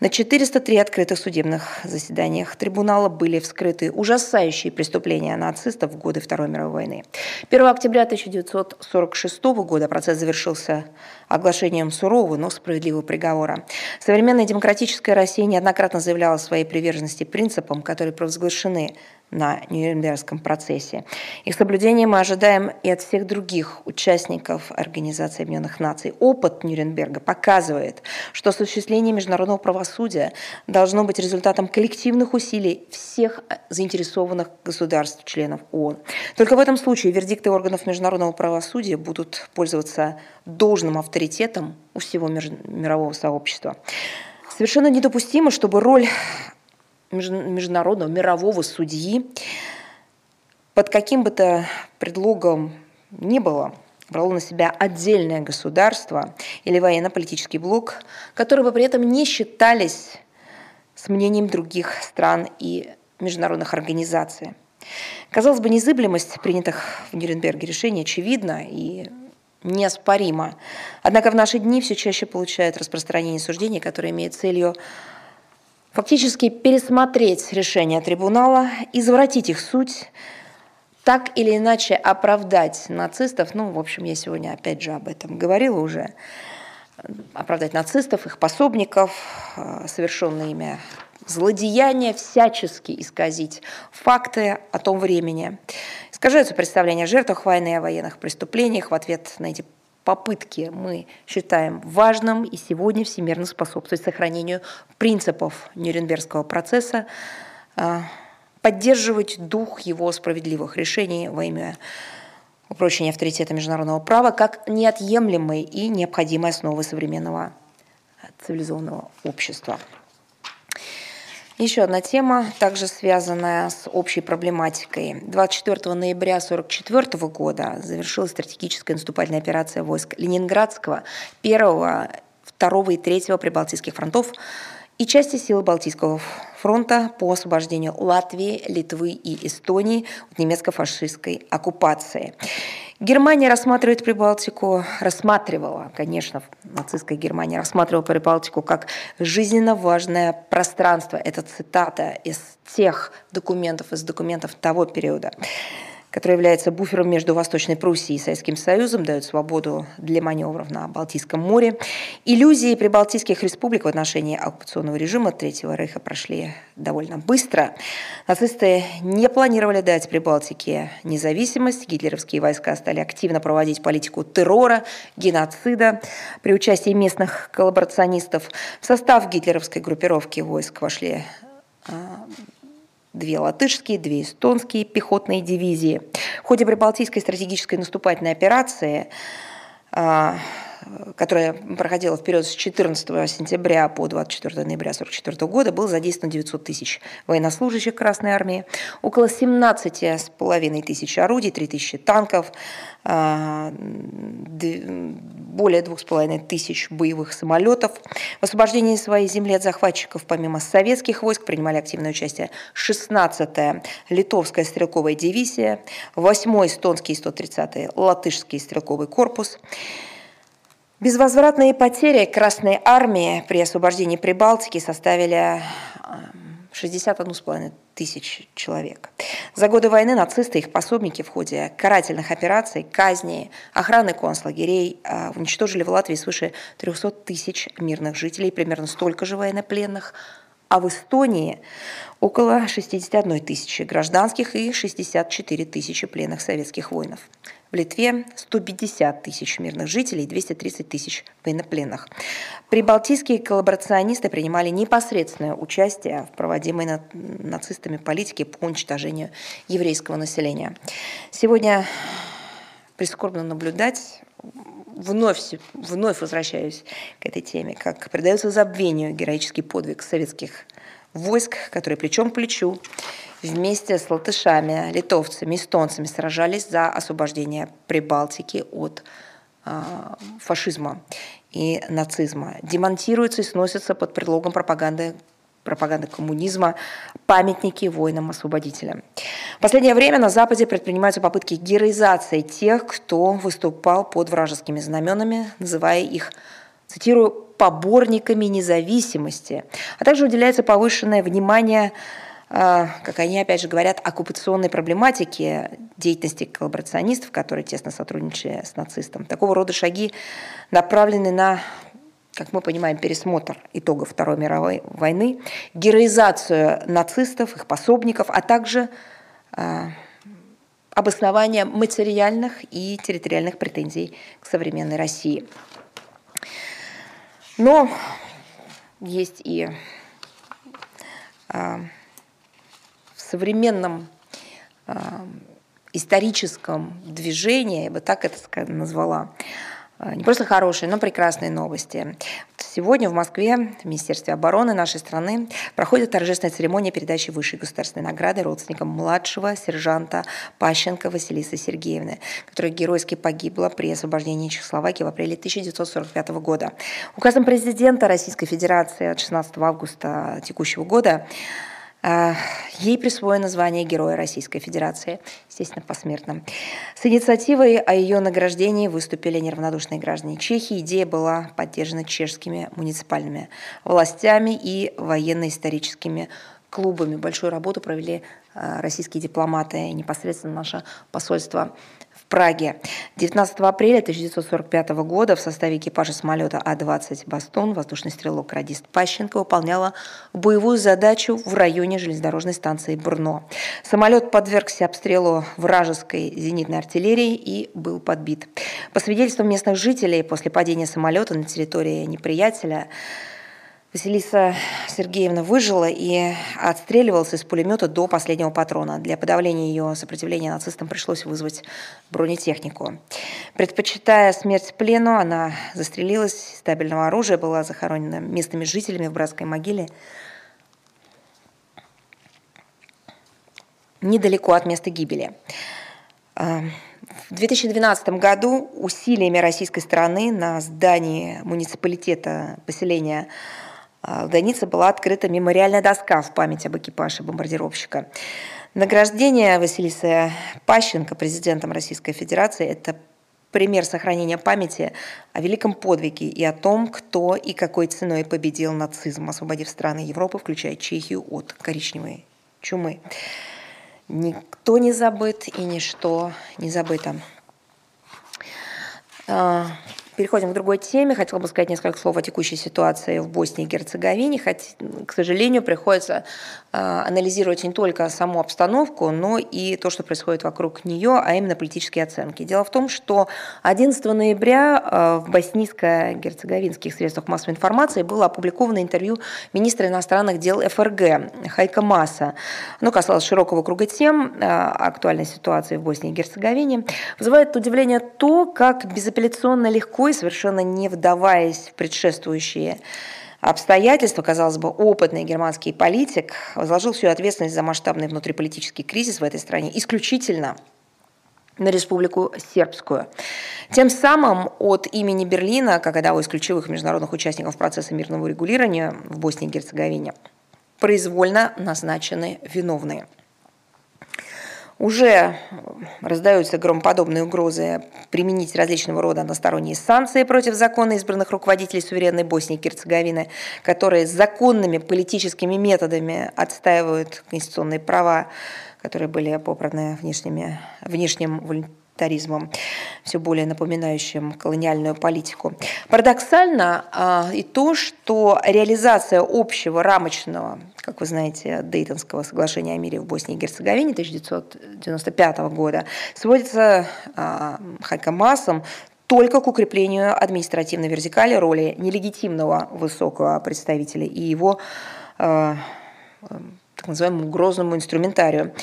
На 403 открытых судебных заседаниях трибунала были вскрыты ужасающие преступления нацистов в годы Второй мировой войны. 1 октября 1946 года процесс завершился оглашением сурового, но справедливого приговора. Современная демократическая Россия неоднократно заявляла о своей приверженности принципам, которые провозглашены на Нюрнбергском процессе. Их соблюдение мы ожидаем и от всех других участников Организации Объединенных Наций. Опыт Нюрнберга показывает, что осуществление международного правосудия должно быть результатом коллективных усилий всех заинтересованных государств, членов ООН. Только в этом случае вердикты органов международного правосудия будут пользоваться должным авторитетом у всего мирового сообщества. Совершенно недопустимо, чтобы роль международного мирового судьи под каким бы то предлогом ни было брало на себя отдельное государство или военно-политический блок, которые бы при этом не считались с мнением других стран и международных организаций. Казалось бы, незыблемость принятых в Нюрнберге решений очевидна и неоспорима. Однако в наши дни все чаще получают распространение суждений, которые имеют целью фактически пересмотреть решения трибунала, извратить их суть, так или иначе оправдать нацистов, ну, в общем, я сегодня опять же об этом говорила уже, оправдать нацистов, их пособников, э, совершенные ими злодеяния, всячески исказить факты о том времени. Искажаются представления о жертвах войны, о военных преступлениях в ответ на эти попытки мы считаем важным и сегодня всемирно способствовать сохранению принципов Нюрнбергского процесса, а, поддерживать дух его справедливых решений во имя упрочения авторитета международного права как неотъемлемой и необходимой основы современного цивилизованного общества. Еще одна тема, также связанная с общей проблематикой. 24 ноября 1944 года завершилась стратегическая наступательная операция войск Ленинградского, 1, 2 и 3 Прибалтийских фронтов и части сил Балтийского фронта по освобождению Латвии, Литвы и Эстонии от немецко-фашистской оккупации. Германия рассматривает Прибалтику, рассматривала, конечно, нацистская Германия рассматривала Прибалтику как жизненно важное пространство. Это цитата из тех документов, из документов того периода который является буфером между Восточной Пруссией и Советским Союзом, дает свободу для маневров на Балтийском море. Иллюзии прибалтийских республик в отношении оккупационного режима Третьего Рейха прошли довольно быстро. Нацисты не планировали дать Прибалтике независимость. Гитлеровские войска стали активно проводить политику террора, геноцида. При участии местных коллаборационистов в состав гитлеровской группировки войск вошли а, две латышские, две эстонские пехотные дивизии. В ходе Прибалтийской стратегической наступательной операции а, которая проходила в период с 14 сентября по 24 ноября 1944 года, было задействовано 900 тысяч военнослужащих Красной Армии, около 17 с половиной тысяч орудий, 3 тысячи танков, а, более двух с половиной тысяч боевых самолетов. В освобождении своей земли от захватчиков помимо советских войск принимали активное участие 16-я литовская стрелковая дивизия, 8-й эстонский и 130-й латышский стрелковый корпус. Безвозвратные потери Красной Армии при освобождении Прибалтики составили 61,5 тысяч человек. За годы войны нацисты и их пособники в ходе карательных операций, казней, охраны концлагерей а, уничтожили в Латвии свыше 300 тысяч мирных жителей, примерно столько же военнопленных, а в Эстонии около 61 тысячи гражданских и 64 тысячи пленных советских воинов. В Литве 150 тысяч мирных жителей и 230 тысяч военнопленных. Прибалтийские коллаборационисты принимали непосредственное участие в проводимой нацистами политике по уничтожению еврейского населения. Сегодня прискорбно наблюдать вновь, вновь возвращаюсь к этой теме, как придается забвению героический подвиг советских войск, которые плечом к плечу вместе с латышами, литовцами, эстонцами сражались за освобождение Прибалтики от э, фашизма и нацизма. Демонтируются и сносятся под предлогом пропаганды пропаганды коммунизма, памятники воинам-освободителям. В последнее время на Западе предпринимаются попытки героизации тех, кто выступал под вражескими знаменами, называя их, цитирую, поборниками независимости, а также уделяется повышенное внимание а, как они опять же говорят, оккупационной проблематике деятельности коллаборационистов, которые тесно сотрудничали с нацистом. Такого рода шаги направлены на как мы понимаем, пересмотр итогов Второй мировой войны, героизацию нацистов, их пособников, а также э, обоснование материальных и территориальных претензий к современной России. Но есть и э, современном э, историческом движении, я бы так это назвала, э, не просто хорошие, но прекрасные новости. Сегодня в Москве, в Министерстве обороны нашей страны, проходит торжественная церемония передачи высшей государственной награды родственникам младшего сержанта Пащенко Василисы Сергеевны, которая геройски погибла при освобождении Чехословакии в апреле 1945 года. Указом президента Российской Федерации от 16 августа текущего года а, ей присвоено звание Героя Российской Федерации, естественно, посмертно. С инициативой о ее награждении выступили неравнодушные граждане Чехии. Идея была поддержана чешскими муниципальными властями и военно-историческими клубами. Большую работу провели а, российские дипломаты, непосредственно наше посольство Праге. 19 апреля 1945 года в составе экипажа самолета А-20 «Бастон» воздушный стрелок радист Пащенко выполняла боевую задачу в районе железнодорожной станции Брно. Самолет подвергся обстрелу вражеской зенитной артиллерии и был подбит. По свидетельствам местных жителей, после падения самолета на территории неприятеля Василиса Сергеевна выжила и отстреливалась из пулемета до последнего патрона. Для подавления ее сопротивления нацистам пришлось вызвать бронетехнику. Предпочитая смерть плену, она застрелилась из стабильного оружия, была захоронена местными жителями в братской могиле недалеко от места гибели. А, в 2012 году усилиями российской стороны на здании муниципалитета поселения в Данице была открыта мемориальная доска в память об экипаже бомбардировщика. Награждение Василиса Пащенко президентом Российской Федерации – это пример сохранения памяти о великом подвиге и о том, кто и какой ценой победил нацизм, освободив страны Европы, включая Чехию, от коричневой чумы. Никто не забыт и ничто не забыто. А, Переходим к другой теме. Хотела бы сказать несколько слов о текущей ситуации в Боснии и Герцеговине. Хоть, к сожалению, приходится э, анализировать не только саму обстановку, но и то, что происходит вокруг нее, а именно политические оценки. Дело в том, что 11 ноября э, в боснийско-герцеговинских средствах массовой информации было опубликовано интервью министра иностранных дел ФРГ Хайка Маса. Оно касалось широкого круга тем э, актуальной ситуации в Боснии и Герцеговине. Вызывает удивление то, как безапелляционно легко и совершенно не вдаваясь в предшествующие обстоятельства, казалось бы, опытный германский политик возложил всю ответственность за масштабный внутриполитический кризис в этой стране исключительно на Республику Сербскую. Тем самым от имени Берлина, как одного из ключевых международных участников процесса мирного регулирования в Боснии и Герцеговине, произвольно назначены виновные – Уже раздаются громоподобные угрозы применить различного рода односторонние санкции против законно избранных руководителей суверенной Боснии и Герцеговины, которые законными политическими методами отстаивают конституционные права, которые были попраны внешними, внешним волонтаризмом, все более напоминающим колониальную политику. Парадоксально а, и то, что реализация общего рамочного как вы знаете, Дейтонского соглашения о мире в Боснии и Герцеговине 1995 года, сводится а, Хайкамасом только к укреплению административной вертикали роли нелегитимного высокого представителя и его э, так называемому грозному инструментарию.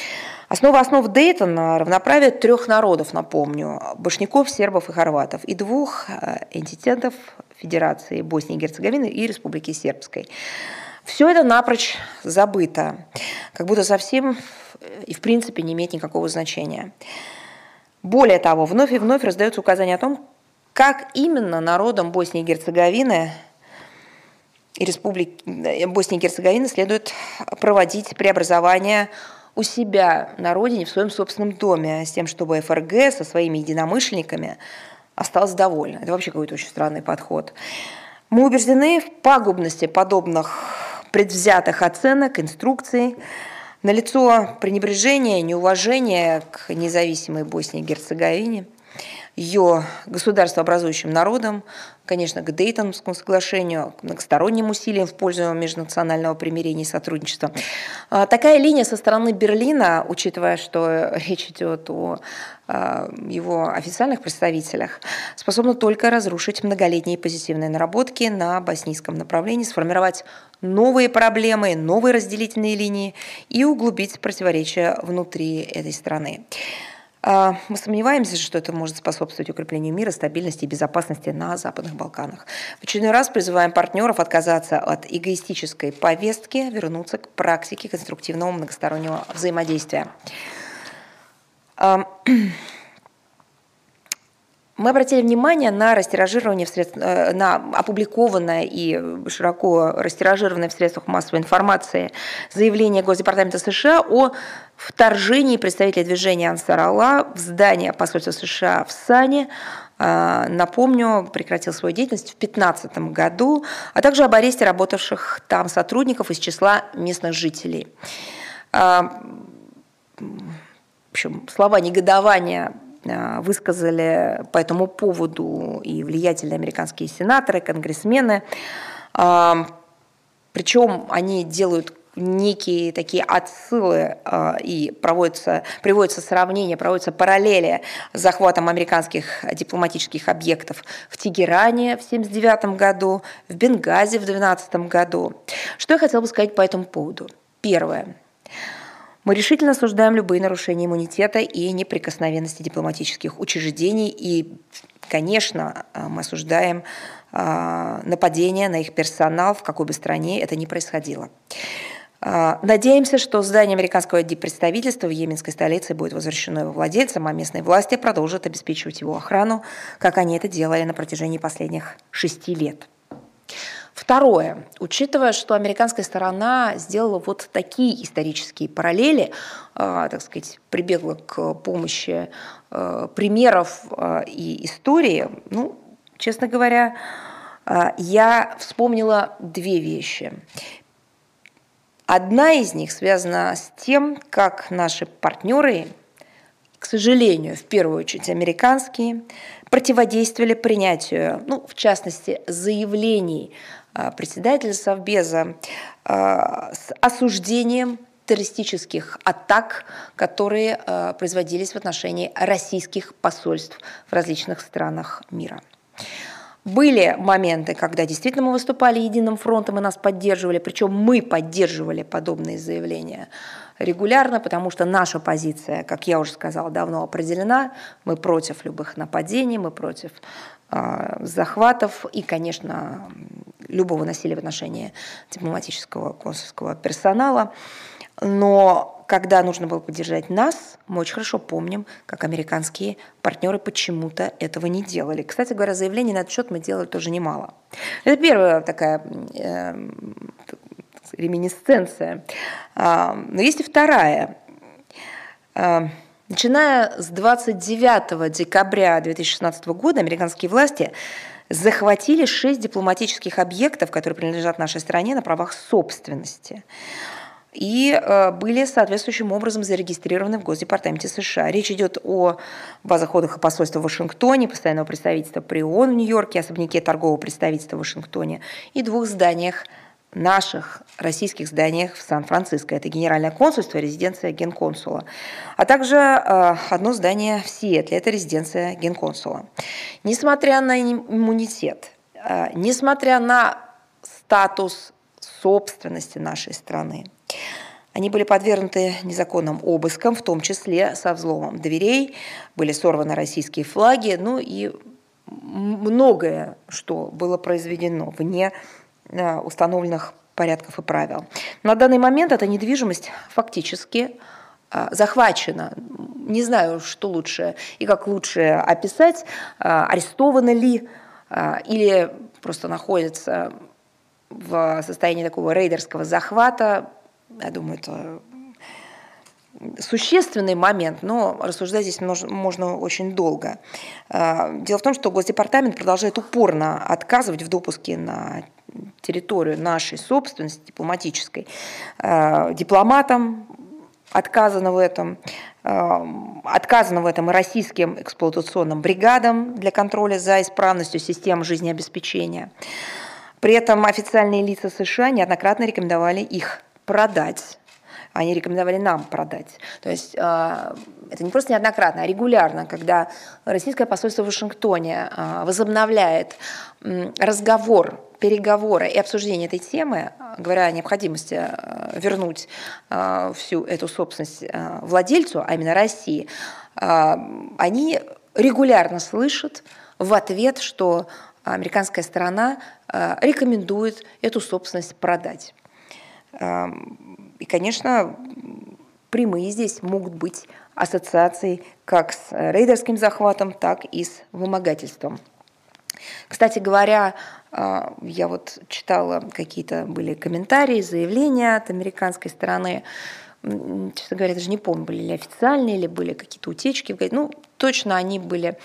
Основа основ Дейтона – равноправие трех народов, напомню, – башняков, сербов и хорватов, и двух энтитетов Федерации Боснии и Герцеговины и Республики Сербской. Все это напрочь забыто, как будто совсем и в принципе не имеет никакого значения. Более того, вновь и вновь раздаются указания о том, как именно народам Боснии и Герцеговины и Республики Боснии и Герцеговины следует проводить преобразование у себя на родине, в своем собственном доме, с тем, чтобы ФРГ со своими единомышленниками осталась довольна. Это вообще какой-то очень странный подход. Мы убеждены в пагубности подобных предвзятых оценок, инструкций, налицо пренебрежение, неуважение к независимой Боснии и Герцеговине, ее государствообразующим народам, конечно, к Дейтонскому соглашению, к многосторонним усилиям в пользу межнационального примирения и сотрудничества. А, такая линия со стороны Берлина, учитывая, что речь идет о а, его официальных представителях, способна только разрушить многолетние позитивные наработки на боснийском направлении, сформировать новые проблемы, новые разделительные линии и углубить противоречия внутри этой страны. А, мы сомневаемся, что это может способствовать укреплению мира, стабильности и безопасности на Западных Балканах. В очередной раз призываем партнеров отказаться от эгоистической повестки, вернуться к практике конструктивного многостороннего взаимодействия. Мы обратили внимание на растиражирование в средств, э, на опубликованное и широко растиражированное в средствах массовой информации заявление Госдепартамента США о вторжении представителей движения Ансар в здание посольства США в Сане. Э, напомню, прекратил свою деятельность в 2015 году, а также об аресте работавших там сотрудников из числа местных жителей. Э, в общем, слова негодования высказали по этому поводу и влиятельные американские сенаторы, конгрессмены. А, Причем они делают некие такие отсылы э, и проводятся, приводятся сравнения, проводятся параллели с захватом американских дипломатических объектов в Тегеране в 1979 году, в Бенгази в 2012 году. Что я хотела бы сказать по этому поводу? Первое. Мы решительно осуждаем любые нарушения иммунитета и неприкосновенности дипломатических учреждений. И, конечно, э, мы осуждаем э, нападения на их персонал, в какой бы стране это ни происходило. Э, надеемся, что здание американского представительства в йеменской столице будет возвращено его владельцам, а местные власти продолжат обеспечивать его охрану, как они это делали на протяжении последних шести лет. Второе. Учитывая, что американская сторона сделала вот такие исторические параллели, э, так сказать, прибегла к помощи э, примеров э, и истории, ну, честно говоря, я вспомнила две вещи. Одна из них связана с тем, как наши партнеры, к сожалению, в первую очередь американские, противодействовали принятию, ну, в частности, заявлений а, председателя Совбеза а, с осуждением террористических атак, которые а, производились в отношении российских посольств в различных странах мира. Были моменты, когда действительно мы выступали единым фронтом и нас поддерживали, причем мы поддерживали подобные заявления регулярно, потому что наша позиция, как я уже сказала, давно определена. Мы против любых нападений, мы против захватов и, конечно, любого насилия в отношении дипломатического консульского персонала. Но когда нужно было поддержать нас, мы очень хорошо помним, как американские партнеры почему-то этого не делали. Кстати говоря, заявлений на этот счет мы делали тоже немало. Это первая такая э, реминисценция. А, но есть и вторая. А, Начиная с 29 декабря 2016 года американские власти захватили шесть дипломатических объектов, которые принадлежат нашей стране на правах собственности и э, были соответствующим образом зарегистрированы в Госдепартаменте США. Речь идет о базах отдыха посольства в Вашингтоне, постоянного представительства при ООН в Нью-Йорке, особняке торгового представительства в Вашингтоне и двух зданиях наших российских зданиях в Сан-Франциско. Это Генеральное консульство, резиденция генконсула. А также э, одно здание в Сиэтле, это резиденция генконсула. Несмотря на иммунитет, э, несмотря на статус собственности нашей страны, они были подвергнуты незаконным обыскам, в том числе со взломом дверей, были сорваны российские флаги, ну и многое, что было произведено вне установленных порядков и правил. На данный момент эта недвижимость фактически э, захвачена. Не знаю, что лучше и как лучше описать, э, арестованы ли или просто находится в состоянии такого рейдерского захвата. Я думаю, это существенный момент, но рассуждать здесь можно очень долго. А, дело в том, что Госдепартамент продолжает упорно отказывать в допуске на территорию нашей собственности дипломатической а, дипломатам, отказано в этом, а, отказано в этом и российским эксплуатационным бригадам для контроля за исправностью системы жизнеобеспечения. При этом официальные лица США неоднократно рекомендовали их продать они рекомендовали нам продать. То есть э, это не просто неоднократно, а регулярно, когда российское посольство в Вашингтоне э, возобновляет разговор, переговоры и обсуждение этой темы, говоря о необходимости э, вернуть всю эту собственность владельцу, а именно России, они регулярно слышат в ответ, что американская сторона рекомендует эту собственность продать. И, конечно, прямые здесь могут быть ассоциации как с рейдерским захватом, так и с вымогательством. Кстати говоря, э, я вот читала какие-то были комментарии, заявления от американской стороны, честно говоря, даже не помню, были ли официальные, или были какие-то утечки. Ну, точно они были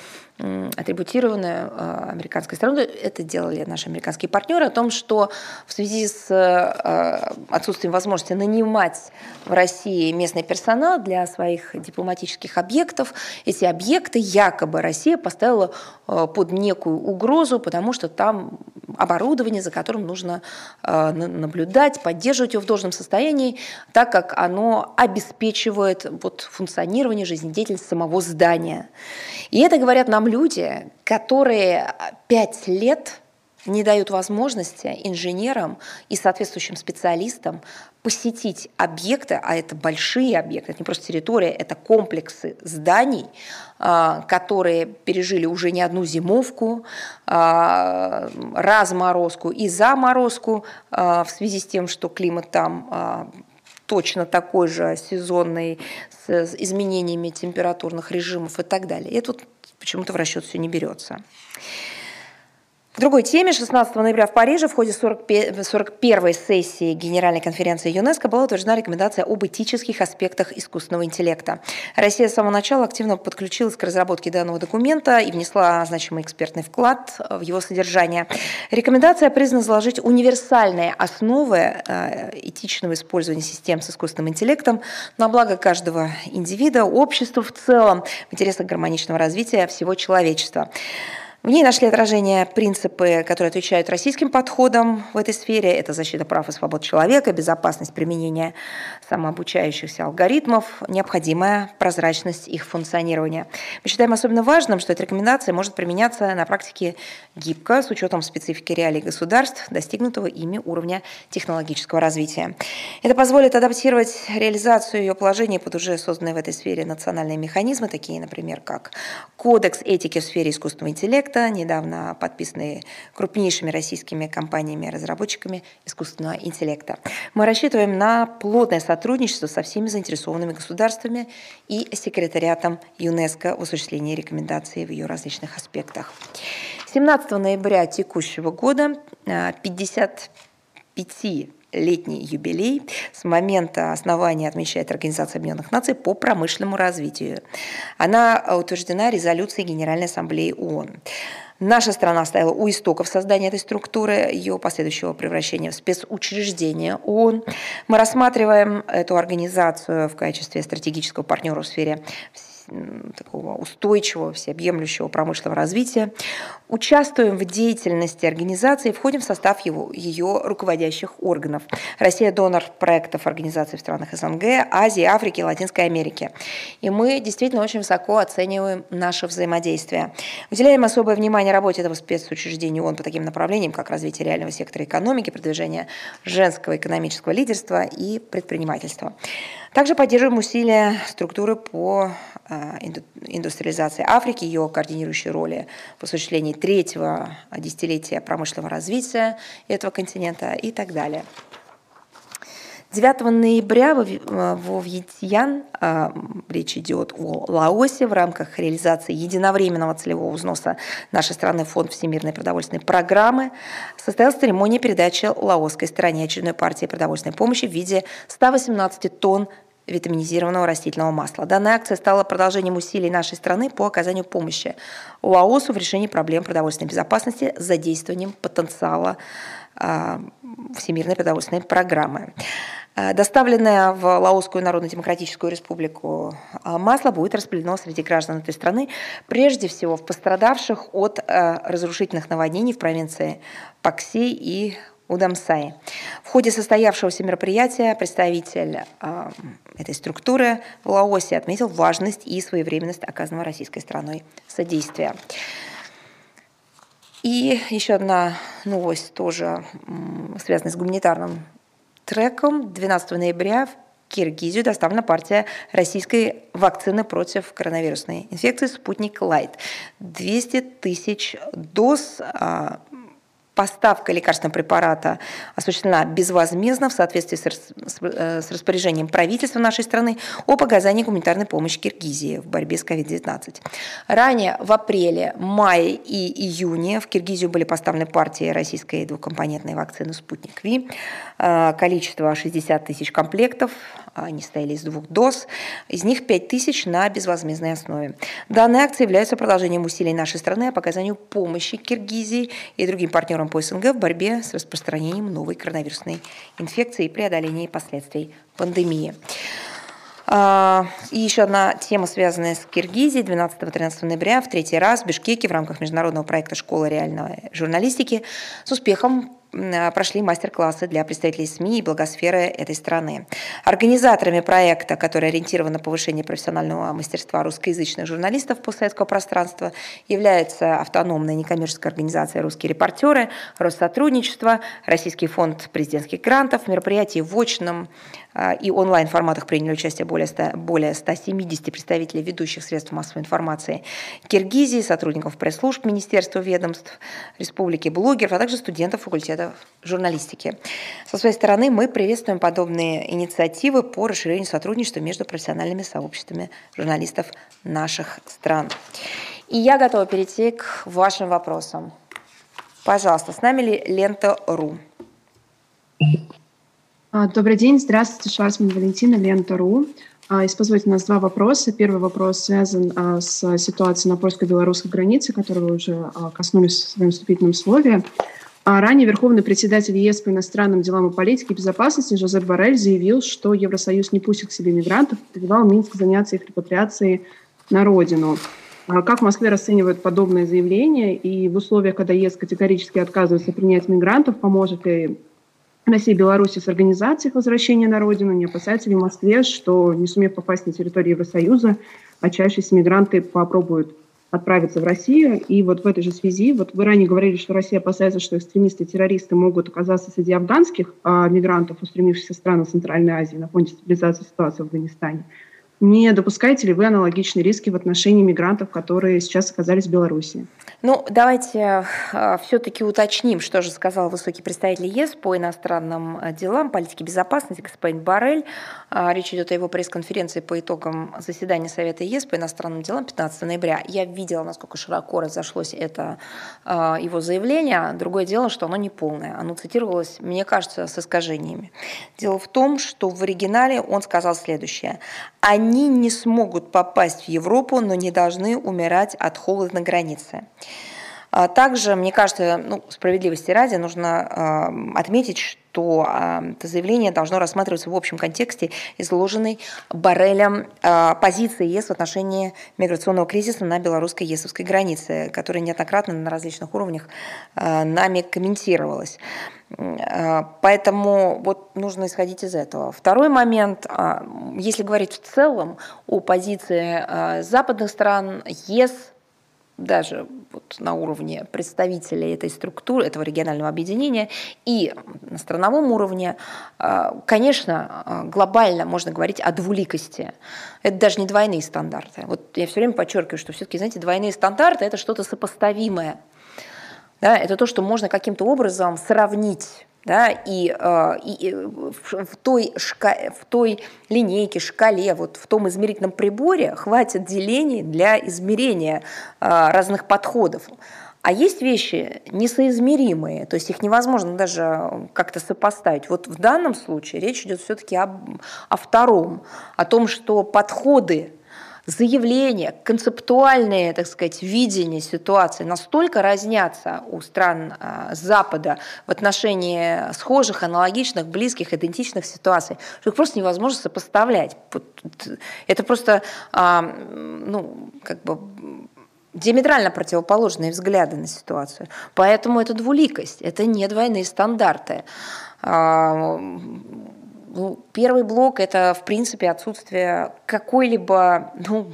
атрибутированы э, американской стороной. Это делали наши американские партнеры о том, что в связи с э, отсутствием возможности нанимать в России местный персонал для своих дипломатических объектов, эти объекты якобы Россия поставила э, под некую угрозу, потому что там оборудование, за которым нужно наблюдать, поддерживать его в должном состоянии, так как оно обеспечивает вот, функционирование, жизнедеятельность самого здания. И это говорят нам люди, которые пять лет не дают возможности инженерам и соответствующим специалистам посетить объекты, а это большие объекты, это не просто территория, это комплексы зданий, а, которые пережили уже не одну зимовку, а, разморозку и заморозку а, в связи с тем, что климат там точно такой же сезонный, с изменениями температурных режимов и так далее. И тут почему-то в расчет все не берется. К другой теме 16 ноября в Париже в ходе 41-й сессии Генеральной конференции ЮНЕСКО была утверждена рекомендация об этических аспектах искусственного интеллекта. Россия с самого начала активно подключилась к разработке данного документа и внесла значимый экспертный вклад в его содержание. Рекомендация признана заложить универсальные основы э, этичного использования систем с искусственным интеллектом на благо каждого индивида, общества в целом, в интересах гармоничного развития всего человечества. В ней нашли отражение принципы, которые отвечают российским подходам в этой сфере. Это защита прав и свобод человека, безопасность применения самообучающихся алгоритмов, необходимая прозрачность их функционирования. Мы считаем особенно важным, что эта рекомендация может применяться на практике гибко, с учетом специфики реалий государств, достигнутого ими уровня технологического развития. Это позволит адаптировать реализацию ее положений под уже созданные в этой сфере национальные механизмы, такие, например, как Кодекс этики в сфере искусственного интеллекта, проекта, недавно подписанные крупнейшими российскими компаниями-разработчиками искусственного интеллекта. Мы рассчитываем на плотное сотрудничество со всеми заинтересованными государствами и секретариатом ЮНЕСКО в осуществлении рекомендаций в ее различных аспектах. 17 ноября текущего года 55 э, летний юбилей. С момента основания отмечает Организация Объединенных Наций по промышленному развитию. Она утверждена резолюцией Генеральной Ассамблеи ООН. Наша страна стояла у истоков создания этой структуры, ее последующего превращения в спецучреждение ООН. Мы рассматриваем эту организацию в качестве стратегического партнера в сфере такого устойчивого, всеобъемлющего промышленного развития, участвуем в деятельности организации, входим в состав его, ее руководящих органов. Россия – донор проектов организации в странах СНГ, Азии, Африки, Латинской Америки. И мы действительно очень высоко оцениваем наше взаимодействие. Уделяем особое внимание работе этого спецучреждения ООН по таким направлениям, как развитие реального сектора экономики, продвижение женского экономического лидерства и предпринимательства. Также поддерживаем усилия структуры по индустриализации Африки, ее координирующей роли в осуществлении третьего десятилетия промышленного развития этого континента и так далее. 9 ноября во Вьетьян, а, речь идет о Лаосе, в рамках реализации единовременного целевого взноса нашей страны в Фонд Всемирной продовольственной программы, состоялась церемония передачи лаосской стороне очередной партии продовольственной помощи в виде 118 тонн витаминизированного растительного масла. Данная акция стала продолжением усилий нашей страны по оказанию помощи ЛАОСу в решении проблем продовольственной безопасности с задействованием потенциала а, Всемирной продовольственной программы. А, доставленное в Лаосскую Народно-Демократическую Республику а, масло будет распределено среди граждан этой страны, прежде всего в пострадавших от разрушительных наводнений в провинции Пакси и Удамсай. В ходе состоявшегося мероприятия представитель э, этой структуры в Лаосе отметил важность и своевременность оказанного российской страной содействия. И еще одна новость, тоже связанная с гуманитарным треком. 12 ноября в Киргизию доставлена партия российской вакцины против коронавирусной инфекции «Спутник Лайт». 200 тысяч доз а, поставка лекарственного препарата осуществлена безвозмездно в соответствии с, э, с распоряжением правительства нашей страны об оказании гуманитарной помощи Киргизии в борьбе с COVID-19. Ранее в апреле, мае и июне в Киргизию были поставлены партии российской двухкомпонентной вакцины «Спутник Ви». Э, количество 60 тысяч комплектов, они стояли из двух доз, из них 5 тысяч на безвозмездной основе. Данная акция является продолжением усилий нашей страны по оказанию помощи Киргизии и другим партнерам по СНГ в борьбе с распространением новой коронавирусной инфекции и преодолении последствий пандемии. А, и еще одна тема, связанная с Киргизией. 12-13 ноября в третий раз в Бишкеке в рамках международного проекта «Школа реальной журналистики» с успехом Э, прошли мастер-классы для представителей СМИ и благосферы этой страны. Организаторами проекта, который ориентирован на повышение профессионального мастерства русскоязычных журналистов постсоветского пространства, является автономная некоммерческая организация «Русские репортеры», Россотрудничество, Российский фонд президентских грантов, мероприятие в очном а, и онлайн-форматах приняли участие более, 100, более 170 представителей ведущих средств массовой информации Киргизии, сотрудников пресс-служб Министерства ведомств Республики, блогеров, а также студентов факультета журналистики. Со своей стороны мы приветствуем подобные инициативы по расширению сотрудничества между профессиональными сообществами журналистов наших стран. И я готова перейти к вашим вопросам. Пожалуйста, с нами ли Лента.ру? А, добрый день, здравствуйте, Шварцман Валентина, Лента.ру. А, если позволите, у нас два вопроса. Первый вопрос связан а, с ситуацией на польско-белорусской границе, которую вы уже коснулись в своем вступительном слове. Ранее Верховный председатель ЕС по иностранным делам и политике и безопасности Жозеп Барель заявил, что Евросоюз не пустит к себе мигрантов, призывал Минск заняться их репатриацией на родину. Как в Москве расценивают подобное заявление и в условиях, когда ЕС категорически отказывается принять мигрантов, поможет ли России и Беларуси с организацией возвращения на родину, не опасаются ли в Москве, что, не сумев попасть на территорию Евросоюза, отчаявшиеся мигранты попробуют отправиться в Россию. И вот в этой же связи, вот вы ранее говорили, что Россия опасается, что экстремисты и террористы могут оказаться среди афганских а, мигрантов, устремившихся в страны Центральной Азии на фоне стабилизации ситуации в Афганистане. Не допускаете ли вы аналогичные риски в отношении мигрантов, которые сейчас оказались в Беларуси? Ну, давайте э, все-таки уточним, что же сказал высокий представитель ЕС по иностранным э, делам, политике безопасности, господин Барель. Э, речь идет о его пресс-конференции по итогам заседания Совета ЕС по иностранным делам 15 ноября. Я видела, насколько широко разошлось это э, его заявление. Другое дело, что оно не полное. Оно цитировалось, мне кажется, с искажениями. Дело в том, что в оригинале он сказал следующее. Они не смогут попасть в Европу, но не должны умирать от холода на границе. А также, мне кажется, ну, справедливости ради, нужно э, отметить, что э, это заявление должно рассматриваться в общем контексте изложенной Барелем э, позиции ЕС в отношении миграционного кризиса на белорусско-есовской границе, которая неоднократно на различных уровнях нами комментировалась. Поэтому вот нужно исходить из этого. Второй момент, если говорить в целом о позиции западных стран, ЕС даже вот на уровне представителей этой структуры, этого регионального объединения и на страновом уровне, а, конечно, а, глобально можно говорить о двуликости. Это даже не двойные стандарты. Вот я все время подчеркиваю, что все-таки, знаете, двойные стандарты – это что-то сопоставимое. Да, это то, что можно каким-то образом сравнить да, и, э, и в, той шка, в той линейке, шкале, вот в том измерительном приборе хватит делений для измерения э, разных подходов. А есть вещи несоизмеримые, то есть их невозможно даже как-то сопоставить. Вот в данном случае речь идет все-таки о, о втором, о том, что подходы заявления, концептуальные, так сказать, видения ситуации настолько разнятся у стран а, Запада в отношении схожих, аналогичных, близких, идентичных ситуаций, что их просто невозможно сопоставлять. Это просто, а, ну, как бы диаметрально противоположные взгляды на ситуацию. Поэтому это двуликость, это не двойные стандарты. Ну, первый блок – это, в принципе, отсутствие какой-либо ну,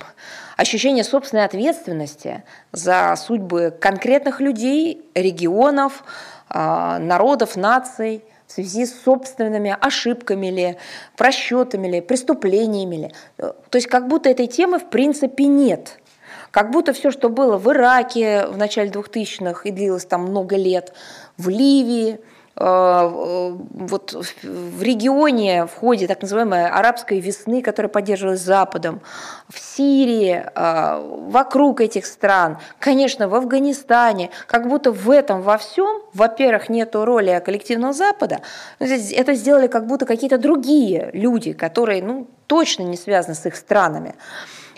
ощущения собственной ответственности за судьбы конкретных людей, регионов, а, народов, наций в связи с собственными ошибками ли, просчетами ли, преступлениями ли. То есть как будто этой темы в принципе нет. Как будто все, что было в Ираке в начале 2000-х и длилось там много лет, в Ливии – вот в регионе в ходе так называемой арабской весны, которая поддерживалась Западом, в Сирии, э, вокруг этих стран, конечно, в Афганистане, как будто в этом во всем, во-первых, нет роли коллективного Запада, это сделали как будто какие-то другие люди, которые ну, точно не связаны с их странами.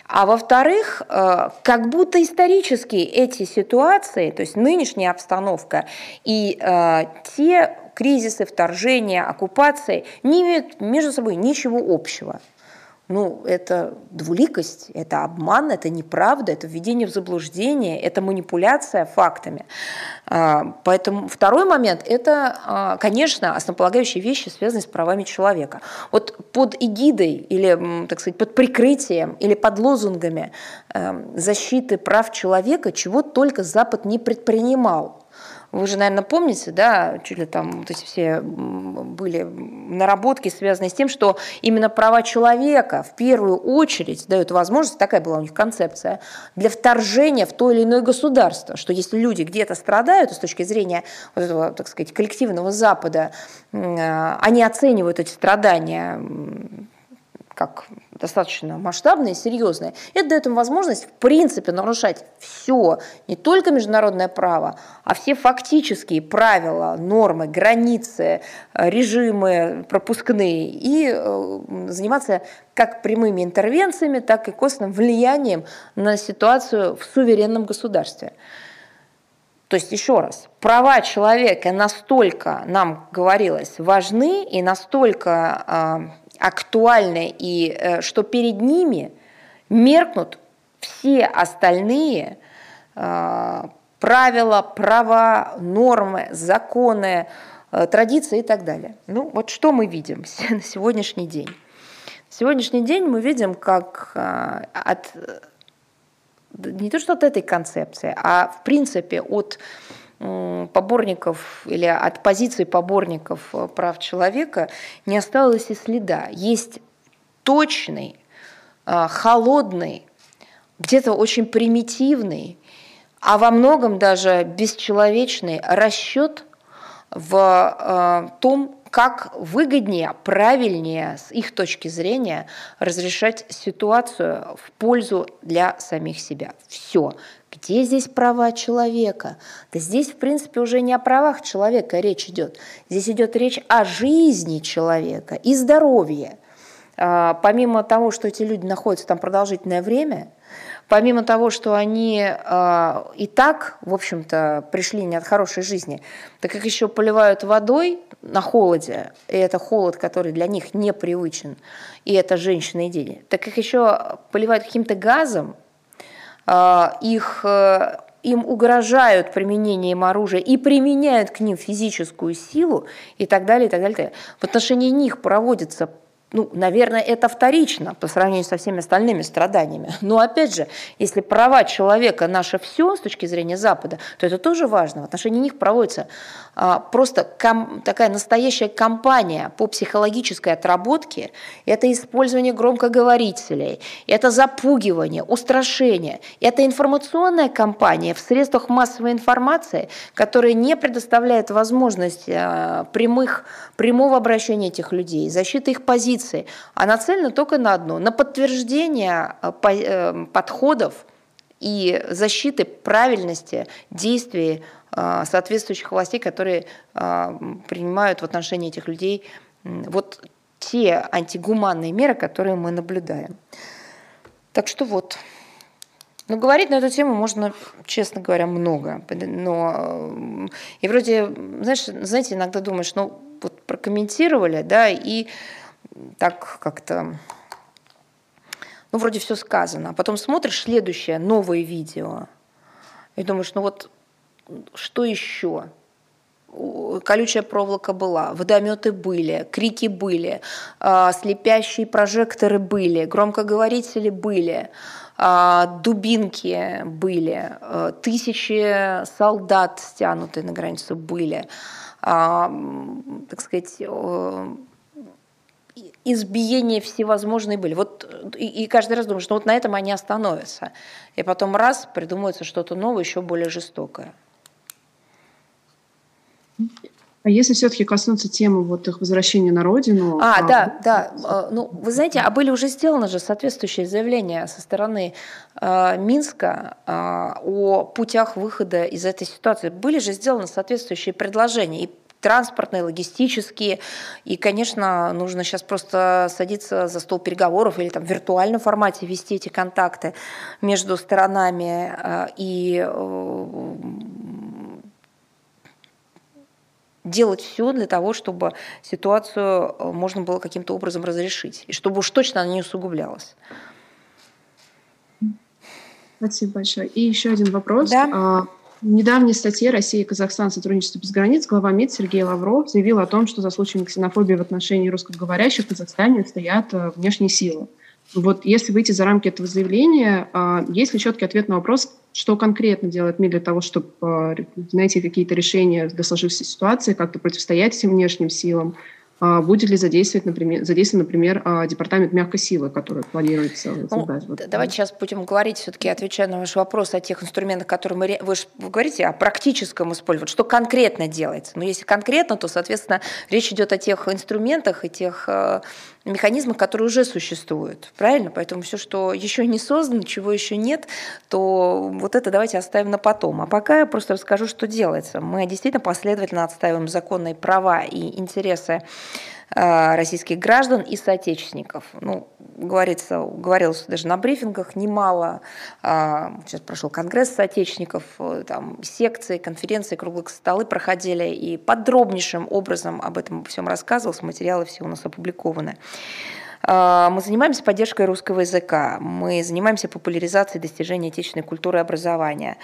А во-вторых, э, как будто исторически эти ситуации, то есть нынешняя обстановка и э, те кризисы, вторжения, оккупации не имеют между собой ничего общего ну, это двуликость, это обман, это неправда, это введение в заблуждение, это манипуляция фактами. А, поэтому второй момент – это, а, конечно, основополагающие вещи, связанные с правами человека. Вот под эгидой или, так сказать, под прикрытием или под лозунгами эм, защиты прав человека чего только Запад не предпринимал – вы же, наверное, помните, да, чуть ли там вот эти все были наработки, связанные с тем, что именно права человека в первую очередь дают возможность, такая была у них концепция, для вторжения в то или иное государство, что если люди где-то страдают, с точки зрения вот этого, так сказать, коллективного Запада, они оценивают эти страдания как достаточно масштабное и серьезное, это дает им возможность, в принципе, нарушать все, не только международное право, а все фактические правила, нормы, границы, режимы пропускные, и э, заниматься как прямыми интервенциями, так и косвенным влиянием на ситуацию в суверенном государстве. То есть, еще раз, права человека настолько, нам говорилось, важны и настолько а, актуальны, и э, что перед ними меркнут все остальные э, правила, права, нормы, законы, э, традиции и так далее. Ну вот что мы видим на сегодняшний день? На сегодняшний день мы видим, как от не то что от этой концепции, а в принципе от поборников или от позиции поборников прав человека не осталось и следа. Есть точный холодный, где-то очень примитивный, а во многом даже бесчеловечный расчет в том, как выгоднее, правильнее с их точки зрения разрешать ситуацию в пользу для самих себя. Все. Где здесь права человека? Да здесь, в принципе, уже не о правах человека речь идет. Здесь идет речь о жизни человека и здоровье. А, помимо того, что эти люди находятся там продолжительное время, помимо того, что они э, и так, в общем-то, пришли не от хорошей жизни, так как еще поливают водой на холоде, и это холод, который для них непривычен, и это женщины и дети, так как еще поливают каким-то газом, их э, им угрожают применением оружия и применяют к ним физическую силу и так далее, и так далее. В отношении них проводится ну, наверное, это вторично по сравнению со всеми остальными страданиями. Но опять же, если права человека наше все с точки зрения Запада, то это тоже важно. В отношении них проводится просто ком, такая настоящая кампания по психологической отработке. Это использование громкоговорителей, это запугивание, устрашение. Это информационная кампания в средствах массовой информации, которая не предоставляет возможность а, прямых, прямого обращения этих людей, защиты их позиций а нацелена только на одно, на подтверждение э, э, подходов и защиты правильности действий э, соответствующих властей, которые принимают в отношении этих людей вот те антигуманные меры, которые мы наблюдаем. Так что вот. Но говорить на эту тему можно, честно говоря, много. Но и вроде, знаешь, знаете, иногда думаешь, ну вот прокомментировали, да, и так как-то, ну, вроде все сказано. А потом смотришь следующее, новое видео, и думаешь, ну вот что еще? колючая проволока была, водометы были, крики были, а, слепящие прожекторы были, громкоговорители были, а, дубинки были, а, тысячи солдат стянутые на границу были, так сказать, избиения всевозможные были. Вот и, и каждый раз думаешь, ну вот на этом они остановятся. И потом раз придумывается что-то новое, еще более жестокое. А если все-таки коснуться темы вот их возвращения на родину? А, а да, да. А, ну, вы знаете, а были уже сделаны же соответствующие заявления со стороны э, Минска э, о путях выхода из этой ситуации. Были же сделаны соответствующие предложения. И транспортные, логистические. И, конечно, нужно сейчас просто садиться за стол переговоров или там в виртуальном формате вести эти контакты между сторонами э, и э, делать все для того, чтобы ситуацию э, можно было каким-то образом разрешить, и чтобы уж точно она не усугублялась. Спасибо большое. И еще один вопрос. Да. В недавней статье «Россия и Казахстан. Сотрудничество без границ» глава МИД Сергей Лавров заявил о том, что за случаями ксенофобии в отношении русскоговорящих в Казахстане стоят э, внешние силы. Вот если выйти за рамки этого заявления, а, есть ли четкий ответ на вопрос, что конкретно делает МИД для того, чтобы э, найти какие-то решения для сложившейся ситуации, как-то противостоять этим внешним силам, будет ли задействовать, например, задействован, например, а, департамент мягкой силы, который планируется ну, создать? Ну, вот. Давайте сейчас будем говорить, все-таки отвечая на ваш вопрос о тех инструментах, которые мы... Вы же говорите о практическом использовании, что конкретно делается. Но если конкретно, то, соответственно, речь идет о тех инструментах и тех э, механизмах, которые уже существуют. Правильно? Поэтому все, что еще не создано, чего еще нет, то вот это давайте оставим на потом. А пока я просто расскажу, что делается. Мы действительно последовательно отстаиваем законные права и интересы российских граждан и соотечественников. Ну, говорится, говорилось даже на брифингах немало. А, сейчас прошел конгресс соотечественников, э, там секции, конференции, круглые столы проходили, и подробнейшим образом об этом всем рассказывалось, материалы все у нас опубликованы. А, мы занимаемся поддержкой русского языка, мы занимаемся популяризацией достижения отечественной культуры и образования.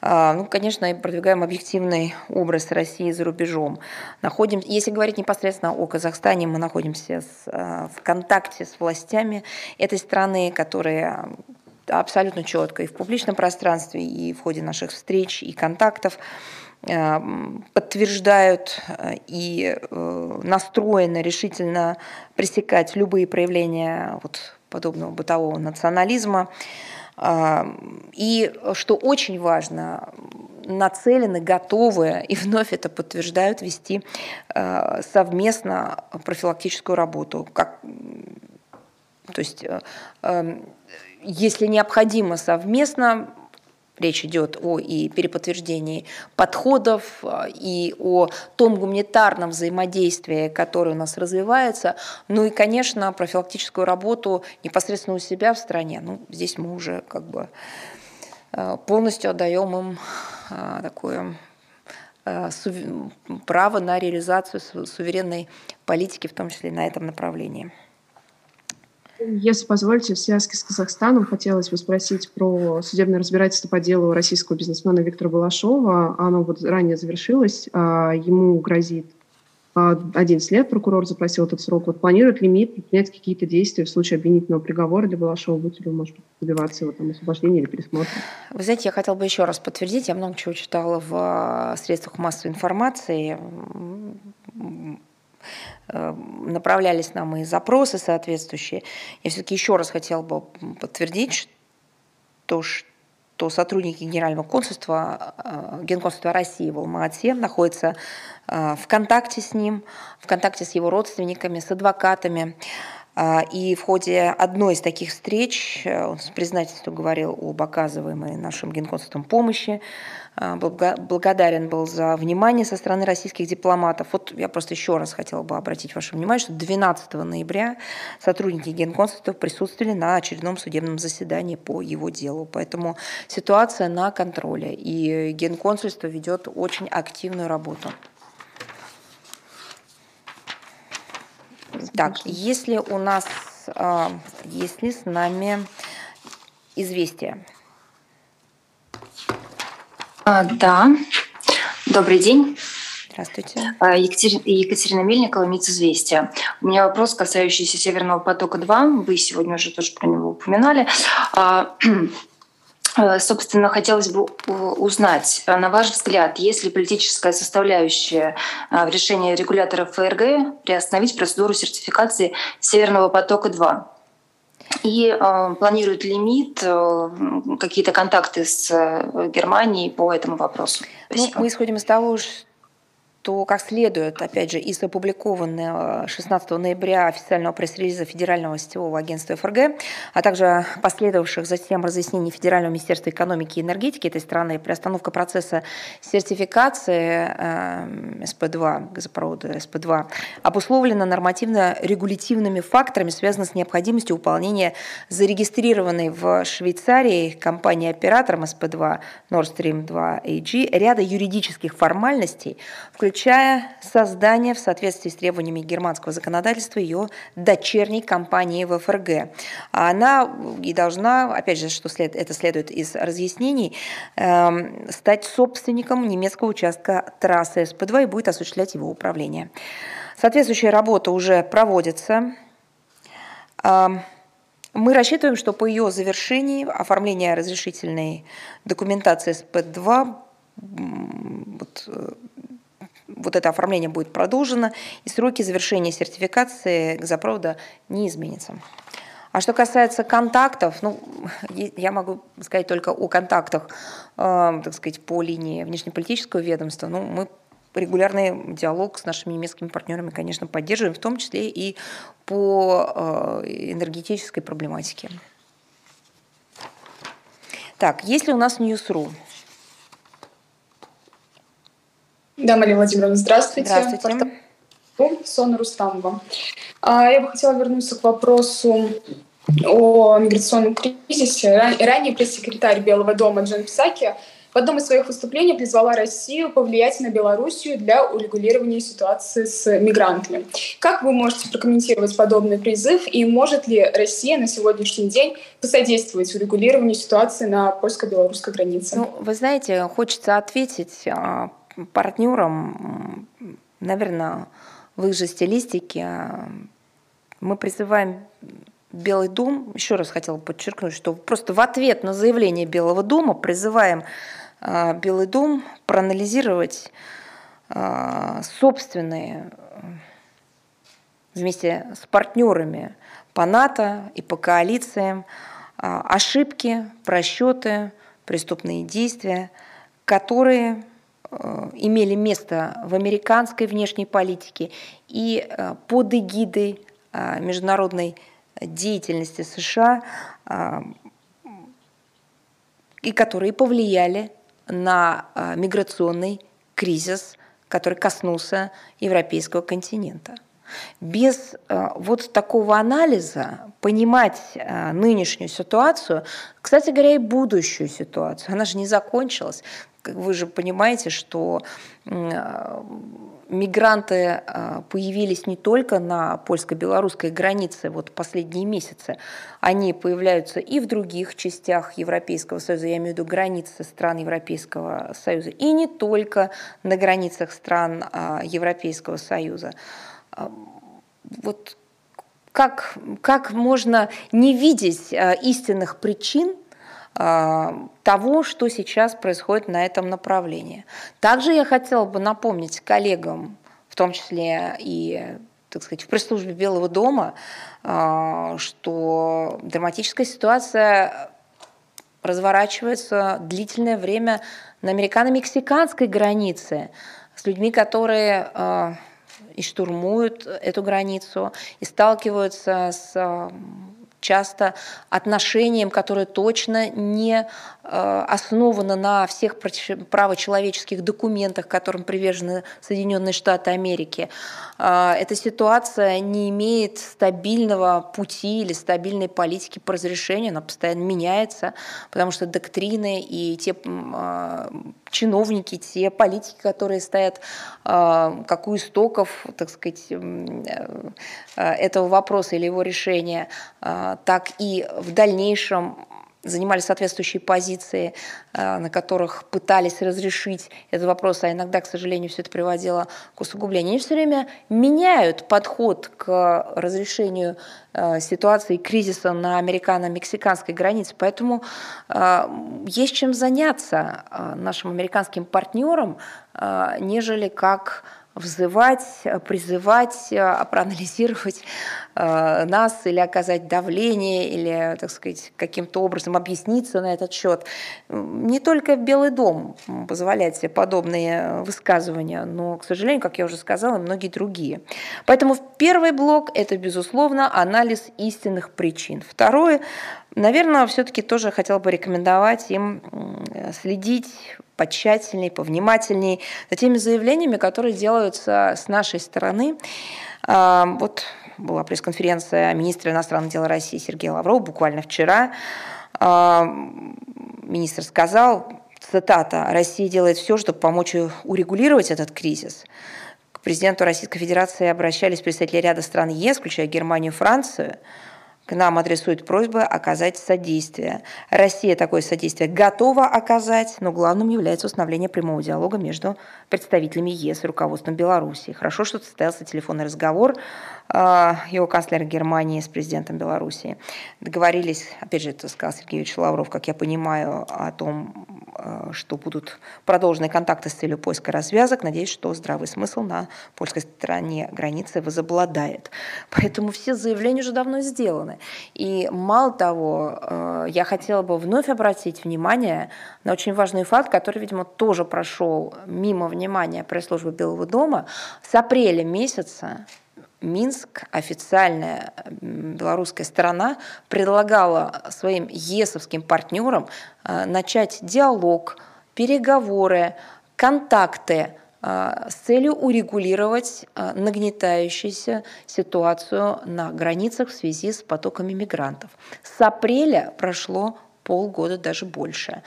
А, ну, конечно, продвигаем объективный образ России за рубежом. Находим, если говорить непосредственно о Казахстане, мы находимся а, в контакте с властями этой страны, которые абсолютно четко и в публичном пространстве, и в ходе наших встреч и контактов подтверждают э, и э, настроены решительно пресекать любые проявления вот, подобного бытового национализма. И, что очень важно, нацелены, готовы и вновь это подтверждают вести совместно профилактическую работу. Как, то есть, если необходимо совместно, Речь идет о и переподтверждении подходов, а, и о том гуманитарном взаимодействии, которое у нас развивается. Ну и, конечно, профилактическую работу непосредственно у себя в стране. Ну, здесь мы уже как бы а, полностью отдаем им а, такое право на реализацию суверенной политики, в том числе на этом направлении. Если позволите, в связке с Казахстаном хотелось бы спросить про судебное разбирательство по делу российского бизнесмена Виктора Балашова. Оно вот ранее завершилось, а ему грозит 11 лет, прокурор запросил этот срок. Вот планирует ли МИД предпринять какие-то действия в случае обвинительного приговора для Балашова? Будете ли вы, может быть, добиваться его там, освобождения или пересмотра? Вы знаете, я хотела бы еще раз подтвердить, я много чего читала в а, средствах массовой информации направлялись нам и запросы соответствующие. Я все-таки еще раз хотела бы подтвердить, что, что сотрудники Генерального консульства, э, Генконсульства России в Алма-Ате находятся э, в контакте с ним, в контакте с его родственниками, с адвокатами. И в ходе одной из таких встреч он с признательством говорил об оказываемой нашим генконсульством помощи, благодарен был за внимание со стороны российских дипломатов. Вот я просто еще раз хотела бы обратить ваше внимание, что 12 ноября сотрудники Генконсульства присутствовали на очередном судебном заседании по его делу. Поэтому ситуация на контроле, и Генконсульство ведет очень активную работу. Так, если у нас, а, если с нами известие. А, да, добрый день. Здравствуйте. А, Екатерина, Мельникова, МИЦ «Известия». У меня вопрос, касающийся «Северного потока-2». Вы сегодня уже тоже про него упоминали. А, собственно, хотелось бы узнать, на ваш взгляд, есть ли политическая составляющая в решении регулятора ФРГ приостановить процедуру сертификации «Северного потока-2»? И э, планирует лимит, э, какие-то контакты с э, Германией по этому вопросу? Ну, мы исходим из того, что то, как следует, опять же, из опубликованного 16 ноября официального пресс-релиза Федерального сетевого агентства ФРГ, а также последовавших затем разъяснений Федерального министерства экономики и энергетики этой страны, приостановка процесса сертификации э, СП2, газопровода СП2, обусловлена нормативно-регулятивными факторами, связанными с необходимостью выполнения зарегистрированной в Швейцарии компанией-оператором СП2 Nord Stream 2 AG ряда юридических формальностей, включая включая создание в соответствии с требованиями германского законодательства ее дочерней компании в ФРГ. Она и должна, опять же, что след, это следует из разъяснений, э, стать собственником немецкого участка трассы СП2 и будет осуществлять его управление. Соответствующая работа уже проводится. Э, мы рассчитываем, что по ее завершении оформление разрешительной документации СП2 вот, э, вот это оформление будет продолжено, и сроки завершения сертификации газопровода не изменятся. А что касается контактов, ну, я могу сказать только о контактах, э, так сказать, по линии внешнеполитического ведомства. Ну, мы регулярный диалог с нашими немецкими партнерами, конечно, поддерживаем, в том числе и по э, энергетической проблематике. Так, если у нас Ньюсру? Да, Мария Владимировна, здравствуйте. Здравствуйте. Сона Рустамова. А, я бы хотела вернуться к вопросу о миграционном кризисе. Ранее пресс-секретарь Белого дома Джан Писаки в одном из своих выступлений призвала Россию повлиять на Белоруссию для урегулирования ситуации с мигрантами. Как вы можете прокомментировать подобный призыв и может ли Россия на сегодняшний день посодействовать урегулированию ситуации на польско-белорусской границе? Ну, вы знаете, хочется ответить а, партнерам, наверное, в их же стилистике. Мы призываем Белый дом, еще раз хотела подчеркнуть, что просто в ответ на заявление Белого дома призываем а, Белый дом проанализировать а, собственные вместе с партнерами по НАТО и по коалициям а, ошибки, просчеты, преступные действия, которые э, имели место в американской внешней политике и э, под эгидой э, международной деятельности США, и которые повлияли на миграционный кризис, который коснулся европейского континента. Без э, вот такого анализа понимать э, нынешнюю ситуацию, кстати говоря, и будущую ситуацию, она же не закончилась. Вы же понимаете, что э, мигранты появились не только на польско-белорусской границе вот последние месяцы, они появляются и в других частях Европейского Союза, я имею в виду границы стран Европейского Союза, и не только на границах стран Европейского Союза. Вот как, как можно не видеть а, истинных причин а, того, что сейчас происходит на этом направлении. Также я хотела бы напомнить коллегам, в том числе и так сказать, в пресс-службе Белого дома, а, что драматическая ситуация разворачивается длительное время на американо-мексиканской границе с людьми, которые и штурмуют эту границу, и сталкиваются с часто отношением, которое точно не основана на всех правочеловеческих документах, которым привержены Соединенные Штаты Америки. Э, эта ситуация не имеет стабильного пути или стабильной политики по разрешению, она постоянно меняется, потому что доктрины и те э, чиновники, те политики, которые стоят как у истоков, так сказать, этого вопроса или его решения, так и в дальнейшем занимали соответствующие позиции, э, на которых пытались разрешить этот вопрос, а иногда, к сожалению, все это приводило к усугублению. Они все время меняют подход к разрешению э, ситуации кризиса на американо-мексиканской границе. Поэтому э, есть чем заняться нашим американским партнерам, нежели как взывать, призывать, проанализировать э, нас или оказать давление, или, так сказать, каким-то образом объясниться на этот счет. Не только Белый дом позволяет себе подобные высказывания, но, к сожалению, как я уже сказала, многие другие. Поэтому первый блок – это, безусловно, анализ истинных причин. Второе, наверное, все-таки тоже хотела бы рекомендовать им следить потщательней, повнимательней за теми заявлениями, которые делаются с нашей стороны. А, вот была пресс-конференция министра иностранных дел России Сергея Лаврова буквально вчера. А, министр сказал, цитата, «Россия делает все, чтобы помочь урегулировать этот кризис». К президенту Российской Федерации обращались представители ряда стран ЕС, включая Германию и Францию – к нам адресуют просьбы оказать содействие. Россия такое содействие готова оказать, но главным является установление прямого диалога между представителями ЕС и руководством Беларуси. Хорошо, что состоялся телефонный разговор его канцлера Германии с президентом Беларуси. Договорились, опять же, это сказал Сергей Ильич Лавров, как я понимаю, о том, э, что будут продолжены контакты с целью поиска развязок. Надеюсь, что здравый смысл на польской стороне границы возобладает. Поэтому все заявления уже давно сделаны. И мало того, э, я хотела бы вновь обратить внимание на очень важный факт, который, видимо, тоже прошел мимо внимания пресс-службы Белого дома. С апреля месяца Минск, официальная белорусская сторона, предлагала своим ЕСовским партнерам э, начать диалог, переговоры, контакты а, с целью урегулировать а, нагнетающуюся ситуацию на границах в связи с потоками мигрантов. С апреля прошло полгода, даже больше.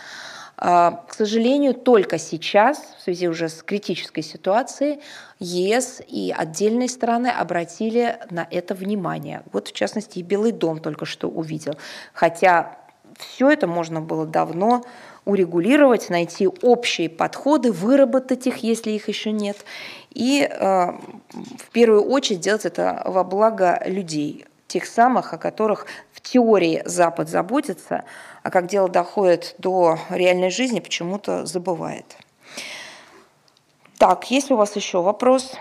А, к сожалению, только сейчас, в связи уже с критической ситуацией, ЕС и отдельные страны обратили на это внимание. Вот, в частности, и Белый дом только что увидел. Хотя все это можно было давно урегулировать, найти общие подходы, выработать их, если их еще нет, и э, в первую очередь делать это во благо людей, тех самых, о которых в теории Запад заботится, а как дело доходит до реальной жизни, почему-то забывает. Так, есть у вас еще вопрос?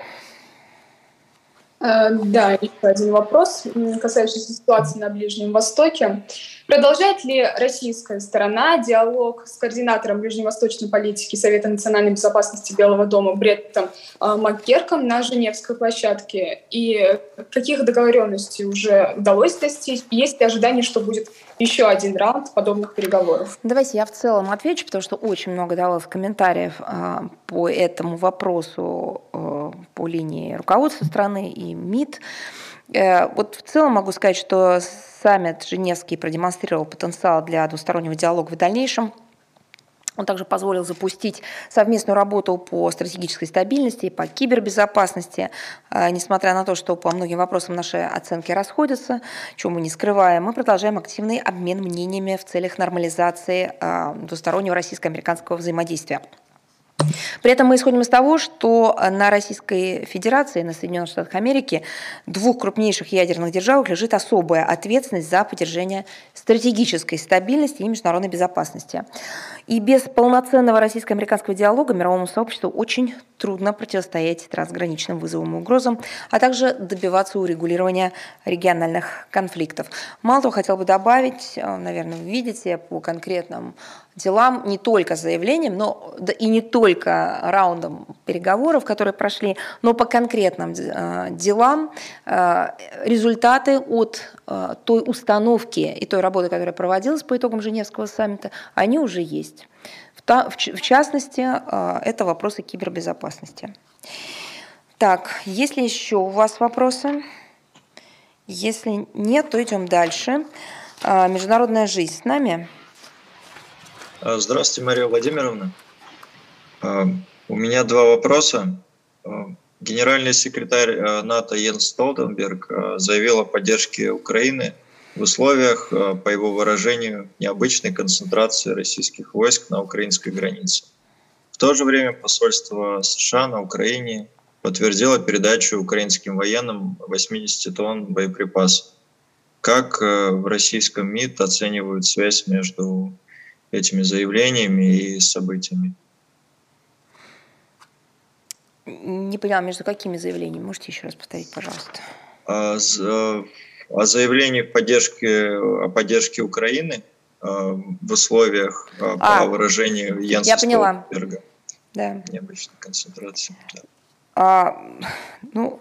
Э, да, еще один вопрос, касающийся ситуации на Ближнем Востоке. Продолжает ли российская сторона диалог с координатором ближневосточной политики Совета национальной безопасности Белого дома Бреттом э, Макгерком на Женевской площадке? И каких договоренностей уже удалось достичь? Есть ли ожидание, что будет еще один раунд подобных переговоров? Давайте я в целом отвечу, потому что очень много давалось комментариев э, по этому вопросу по линии руководства страны и МИД. Вот в целом могу сказать, что Саммит Женевский продемонстрировал потенциал для двустороннего диалога в дальнейшем. Он также позволил запустить совместную работу по стратегической стабильности и по кибербезопасности, а, несмотря на то, что по многим вопросам наши оценки расходятся, чего мы не скрываем, мы продолжаем активный обмен мнениями в целях нормализации а, двустороннего российско-американского взаимодействия. При этом мы исходим из того, что на Российской Федерации, на Соединенных Штатах Америки, двух крупнейших ядерных державах лежит особая ответственность за поддержание стратегической стабильности и международной безопасности. И без полноценного российско-американского диалога мировому сообществу очень трудно противостоять трансграничным вызовам и угрозам, а также добиваться урегулирования региональных конфликтов. Мало того, хотел бы добавить, э, наверное, вы видите по конкретным делам не только заявлением, но и не только раундом переговоров, которые прошли, но по конкретным э, делам э, результаты от э, той установки и той работы, которая проводилась по итогам Женевского саммита, они уже есть. В частности, это вопросы кибербезопасности. Так, есть ли еще у вас вопросы? Если нет, то идем дальше. Международная жизнь с нами. А, здравствуйте, Мария Владимировна. А, у меня два вопроса. А, генеральный секретарь НАТО Йенс Столтенберг заявил о поддержке Украины в условиях, по его выражению, необычной концентрации российских войск на украинской границе. В то же время посольство США на Украине подтвердило передачу украинским военным 80 тонн боеприпасов. Как в российском МИД оценивают связь между этими заявлениями и событиями. Не поняла, между какими заявлениями? Можете еще раз повторить, пожалуйста? О, э, о заявлении поддержки, о поддержке Украины э, в условиях, э, а, по выражению Янса Я поняла. Столберга. Да. Необычной концентрации. Да. А, ну,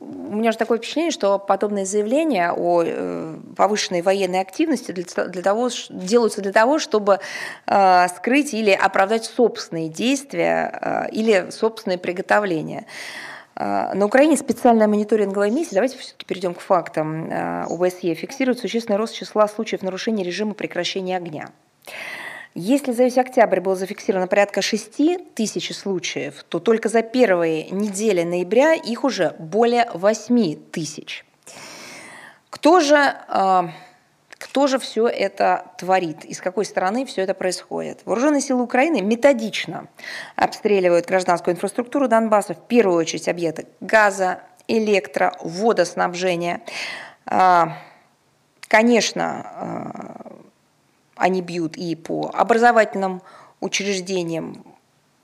у меня же такое впечатление, что подобные заявления о э, повышенной военной активности для, для того, делаются для того, чтобы э, скрыть или оправдать собственные действия э, или собственные приготовления. На Украине специальная мониторинговая миссия, давайте все-таки перейдем к фактам, ОБСЕ фиксирует существенный рост числа случаев нарушения режима прекращения огня. Если за весь октябрь было зафиксировано порядка 6 тысяч случаев, то только за первые недели ноября их уже более 8 тысяч. Кто же, а, кто же все это творит? И с какой стороны все это происходит? Вооруженные силы Украины методично обстреливают гражданскую инфраструктуру Донбасса, в первую очередь объекты газа, электро, водоснабжения. А, конечно, а, они бьют и по образовательным учреждениям,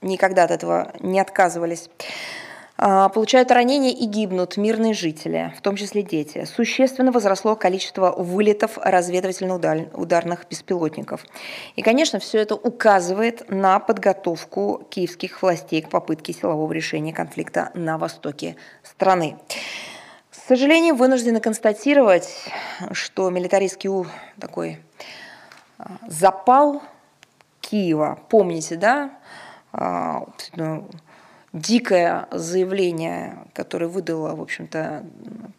никогда от этого не отказывались. А, получают ранения и гибнут мирные жители, в том числе дети. Существенно возросло количество вылетов разведывательно-ударных беспилотников. И, конечно, все это указывает на подготовку киевских властей к попытке силового решения конфликта на востоке страны. К сожалению, вынуждены констатировать, что милитаристский такой запал Киева. Помните, да? А, дикое заявление, которое выдало, в общем-то,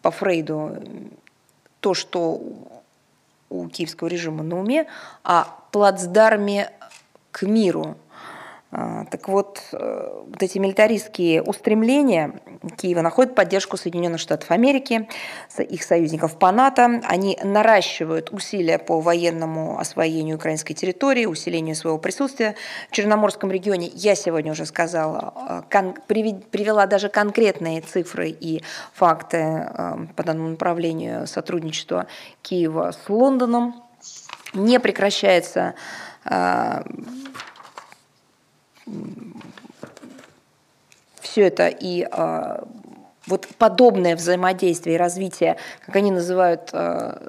по Фрейду то, что у киевского режима на уме, о плацдарме к миру – так вот, э, вот эти милитаристские устремления Киева находят поддержку Соединенных Штатов Америки, их союзников по НАТО. Они наращивают усилия по военному освоению украинской территории, усилению своего присутствия в Черноморском регионе. Я сегодня уже сказала, э, привела даже конкретные цифры и факты э, по данному направлению сотрудничества Киева с Лондоном. Не прекращается все это и а, вот подобное взаимодействие и развитие, как они называют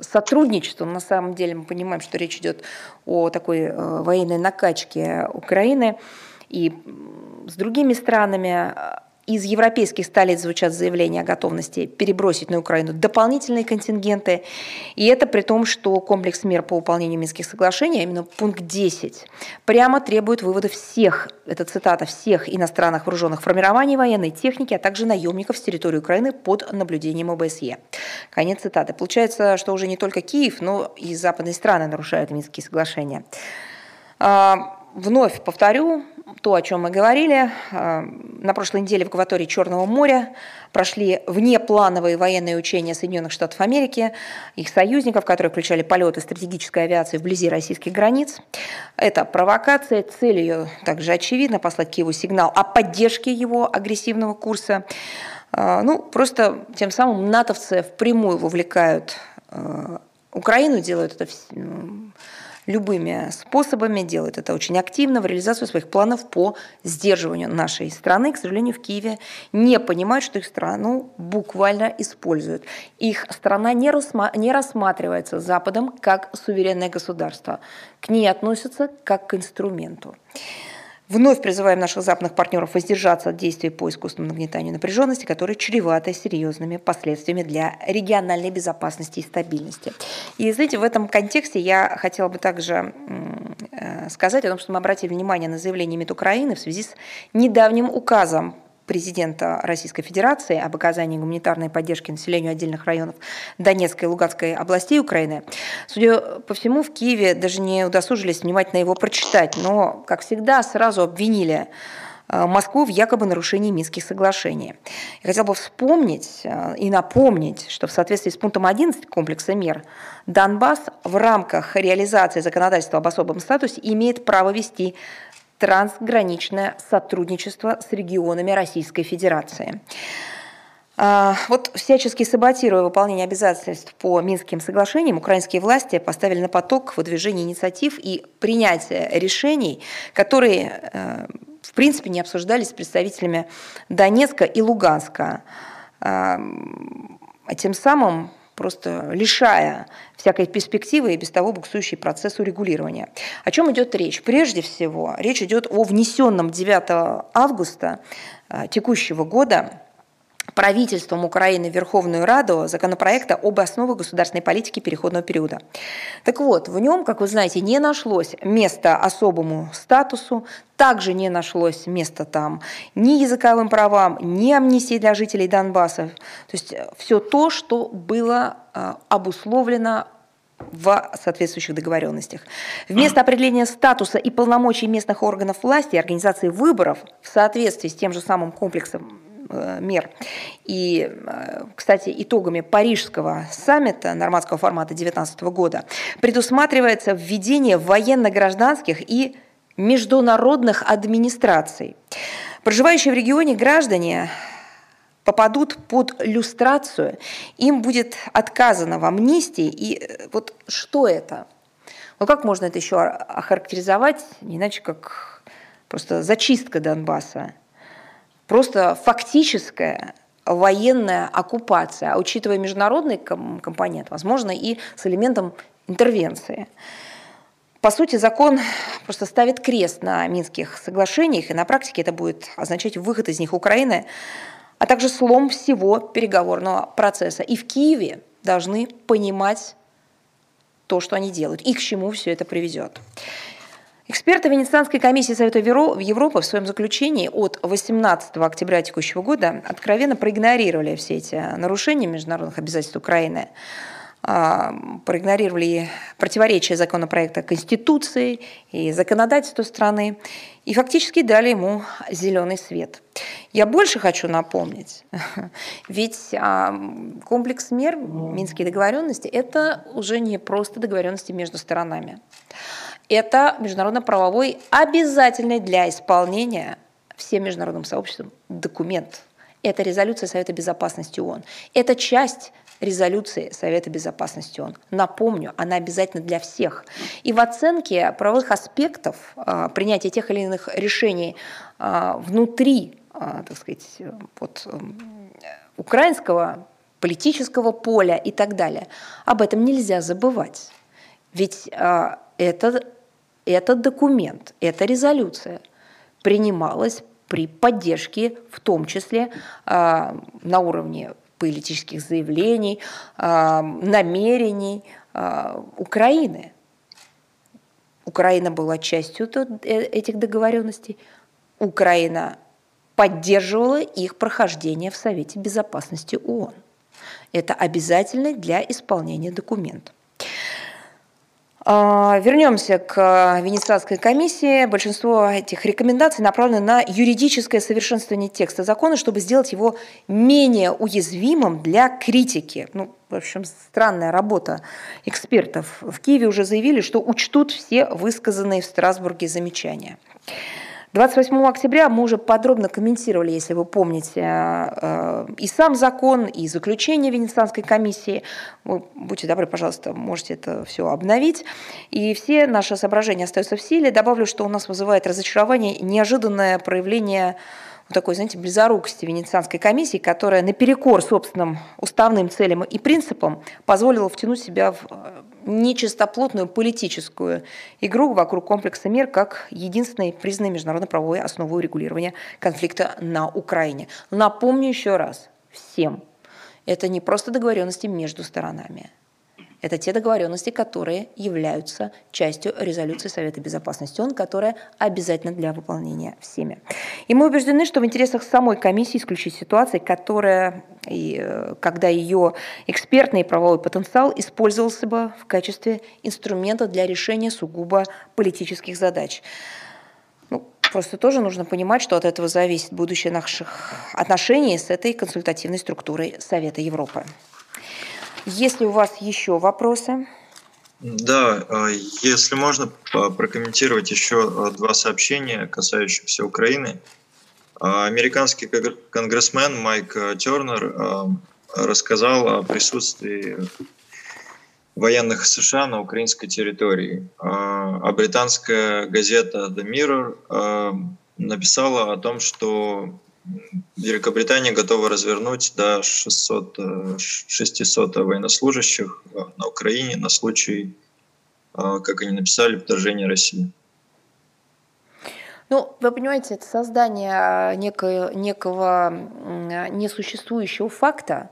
сотрудничество, на самом деле мы понимаем, что речь идет о такой военной накачке Украины. И с другими странами, из европейских столиц звучат заявления о готовности перебросить на Украину дополнительные контингенты. И это при том, что комплекс мер по выполнению Минских соглашений, а именно пункт 10, прямо требует вывода всех, это цитата, всех иностранных вооруженных формирований военной техники, а также наемников с территории Украины под наблюдением ОБСЕ. Конец цитаты. Получается, что уже не только Киев, но и западные страны нарушают Минские соглашения. А, вновь повторю, то, о чем мы говорили. Э, на прошлой неделе в акватории Черного моря прошли внеплановые военные учения Соединенных Штатов Америки, их союзников, которые включали полеты стратегической авиации вблизи российских границ. Это провокация, цель ее также очевидна, послать Киеву сигнал о поддержке его агрессивного курса. Э, ну, просто тем самым натовцы впрямую вовлекают э, Украину, делают это любыми способами, делают это очень активно в реализацию своих планов по сдерживанию нашей страны. К сожалению, в Киеве не понимают, что их страну буквально используют. Их страна не, не рассматривается Западом как суверенное государство. К ней относятся как к инструменту. Вновь призываем наших западных партнеров воздержаться от действий по искусственному нагнетанию напряженности, которые чреваты серьезными последствиями для региональной безопасности и стабильности. И, знаете, в этом контексте я хотела бы также э, сказать о том, что мы обратили внимание на заявление МИД Украины в связи с недавним указом президента Российской Федерации об оказании гуманитарной поддержки населению отдельных районов Донецкой и Луганской областей Украины. Судя по всему, в Киеве даже не удосужились внимательно его прочитать, но, как всегда, сразу обвинили э, Москву в якобы нарушении Минских соглашений. Я хотел бы вспомнить э, и напомнить, что в соответствии с пунктом 11 комплекса мер Донбасс в рамках реализации законодательства об особом статусе имеет право вести трансграничное сотрудничество с регионами Российской Федерации. А, вот всячески саботируя выполнение обязательств по Минским соглашениям, украинские власти поставили на поток выдвижение инициатив и принятие решений, которые, э, в принципе, не обсуждались с представителями Донецка и Луганска. А, а тем самым просто лишая всякой перспективы и без того буксующий процесс урегулирования. О чем идет речь? Прежде всего, речь идет о внесенном 9 августа э, текущего года правительством Украины Верховную Раду законопроекта об основах государственной политики переходного периода. Так вот, в нем, как вы знаете, не нашлось места особому статусу, также не нашлось места там ни языковым правам, ни амнистии для жителей Донбасса. То есть э, все то, что было э, обусловлено в соответствующих договоренностях. Вместо определения статуса и полномочий местных органов власти и организации выборов в соответствии с тем же самым комплексом мер. И, э, кстати, итогами Парижского саммита нормандского формата 2019 года предусматривается введение военно-гражданских и международных администраций. Проживающие в регионе граждане попадут под люстрацию, им будет отказано в амнистии. И э, вот что это? Ну как можно это еще охарактеризовать, не иначе как просто зачистка Донбасса? Просто фактическая военная оккупация, а учитывая международный компонент, возможно, и с элементом интервенции. По сути, закон просто ставит крест на Минских соглашениях, и на практике это будет означать выход из них Украины, а также слом всего переговорного процесса. И в Киеве должны понимать то, что они делают, и к чему все это приведет. Эксперты Венецианской комиссии Совета Европы в своем заключении от 18 октября текущего года откровенно проигнорировали все эти нарушения международных обязательств Украины, а, проигнорировали противоречия законопроекта Конституции и законодательству страны и фактически дали ему зеленый свет. Я больше хочу напомнить, ведь а, комплекс мер, Минские договоренности, это уже не просто договоренности между сторонами. Это международно-правовой обязательный для исполнения всем международным сообществом документ. Это резолюция Совета Безопасности ООН. Это часть резолюции Совета Безопасности ООН. Напомню, она обязательно для всех. И в оценке правовых аспектов а, принятия тех или иных решений а, внутри, а, так сказать, вот, украинского политического поля и так далее. Об этом нельзя забывать. Ведь это, этот документ, эта резолюция принималась при поддержке, в том числе э, на уровне политических заявлений, э, намерений э, Украины. Украина была частью э, этих договоренностей. Украина поддерживала их прохождение в Совете Безопасности ООН. Это обязательно для исполнения документа. А, вернемся к Венецианской комиссии. Большинство этих рекомендаций направлены на юридическое совершенствование текста закона, чтобы сделать его менее уязвимым для критики. Ну, в общем, странная работа экспертов. В Киеве уже заявили, что учтут все высказанные в Страсбурге замечания. 28 октября мы уже подробно комментировали, если вы помните, э, и сам закон, и заключение Венецианской комиссии. Вы, будьте добры, пожалуйста, можете это все обновить. И все наши соображения остаются в силе. Добавлю, что у нас вызывает разочарование неожиданное проявление такой, знаете, близорукости Венецианской комиссии, которая наперекор собственным уставным целям и принципам позволила втянуть себя в э, нечистоплотную политическую игру вокруг комплекса мер как единственной признанной международно-правовой основой регулирования конфликта на Украине. Напомню еще раз всем, это не просто договоренности между сторонами. Это те договоренности, которые являются частью резолюции Совета Безопасности ООН, которая обязательна для выполнения всеми. И мы убеждены, что в интересах самой комиссии исключить ситуации, которая, э, когда ее экспертный и правовой потенциал использовался бы в качестве инструмента для решения сугубо политических задач. Ну, просто тоже нужно понимать, что от этого зависит будущее наших отношений с этой консультативной структурой Совета Европы. Есть ли у вас еще вопросы? Да, а, если можно прокомментировать еще а, два сообщения, касающихся Украины. А, американский конгрессмен Майк Тернер рассказал о присутствии военных США на украинской территории. А британская газета The Mirror написала о том, что Великобритания готова развернуть до 600, 600 э, военнослужащих э, на Украине на случай, э, как они написали, вторжения России. Ну, вы понимаете, это создание некого, некого несуществующего факта,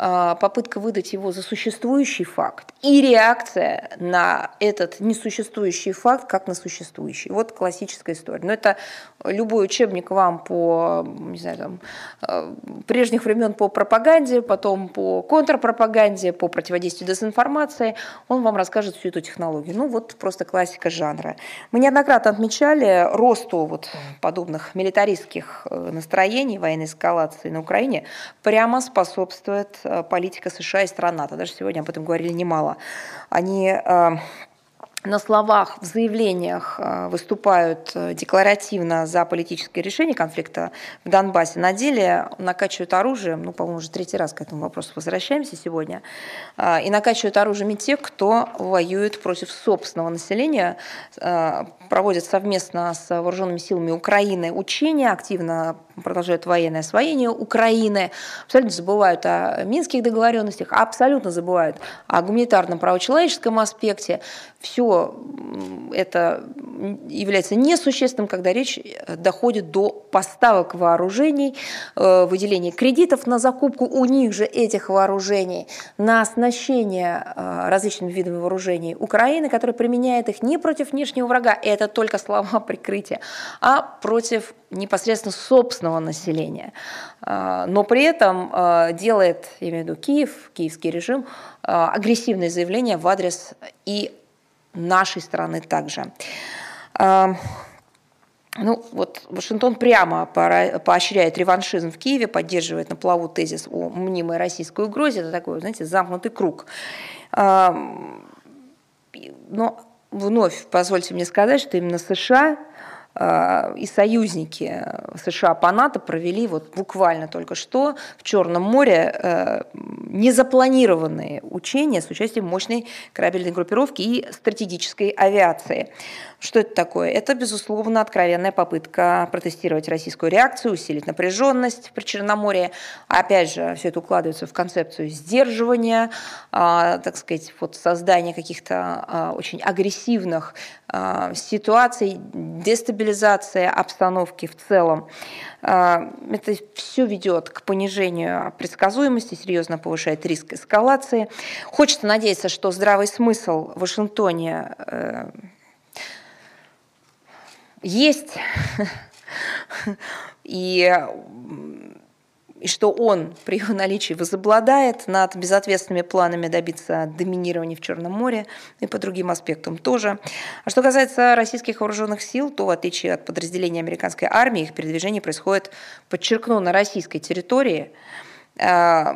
попытка выдать его за существующий факт и реакция на этот несуществующий факт как на существующий. Вот классическая история. Но это любой учебник вам по, не знаю, там, а, прежних времен по пропаганде, потом по контрпропаганде, по противодействию дезинформации, он вам расскажет всю эту технологию. Ну вот просто классика жанра. Мы неоднократно отмечали росту вот подобных милитаристских э, настроений, военной эскалации на Украине прямо способствует Э, политика США и стран НАТО. Даже сегодня об этом говорили немало. Они э, на словах, в заявлениях э, выступают декларативно за политическое решение конфликта в Донбассе, на деле накачивают оружием, ну, по-моему, уже третий раз к этому вопросу возвращаемся сегодня, и накачивают оружием те, кто воюет против собственного населения, проводят совместно с вооруженными силами Украины учения, активно продолжают военное освоение Украины, абсолютно забывают о минских договоренностях, абсолютно забывают о гуманитарном правочеловеческом аспекте. Все это является несущественным, когда речь доходит до поставок вооружений, э, выделения кредитов на закупку у них же этих вооружений, на оснащение э, различными видами вооружений Украины, которая применяет их не против внешнего врага, это только слова прикрытия, а против непосредственно собственного населения. Но при этом делает, я имею в виду Киев, киевский режим, агрессивные заявления в адрес и нашей страны также. Ну, вот Вашингтон прямо поощряет реваншизм в Киеве, поддерживает на плаву тезис о мнимой российской угрозе. Это такой, знаете, замкнутый круг. Но вновь позвольте мне сказать, что именно США и союзники США по НАТО провели вот буквально только что в Черном море э, незапланированные учения с участием мощной корабельной группировки и стратегической авиации. Что это такое? Это, безусловно, откровенная попытка протестировать российскую реакцию, усилить напряженность при Черноморье. Опять же, все это укладывается в концепцию сдерживания, а, так сказать, вот создания каких-то а, очень агрессивных а, ситуаций, дестабилизация обстановки в целом. Это все ведет к понижению предсказуемости, серьезно повышает риск эскалации. Хочется надеяться, что здравый смысл в Вашингтоне э, есть, и, и что он при его наличии возобладает над безответственными планами добиться доминирования в Черном море и по другим аспектам тоже. А что касается российских вооруженных сил, то в отличие от подразделений американской армии, их передвижение происходит, подчеркну, на российской территории. А,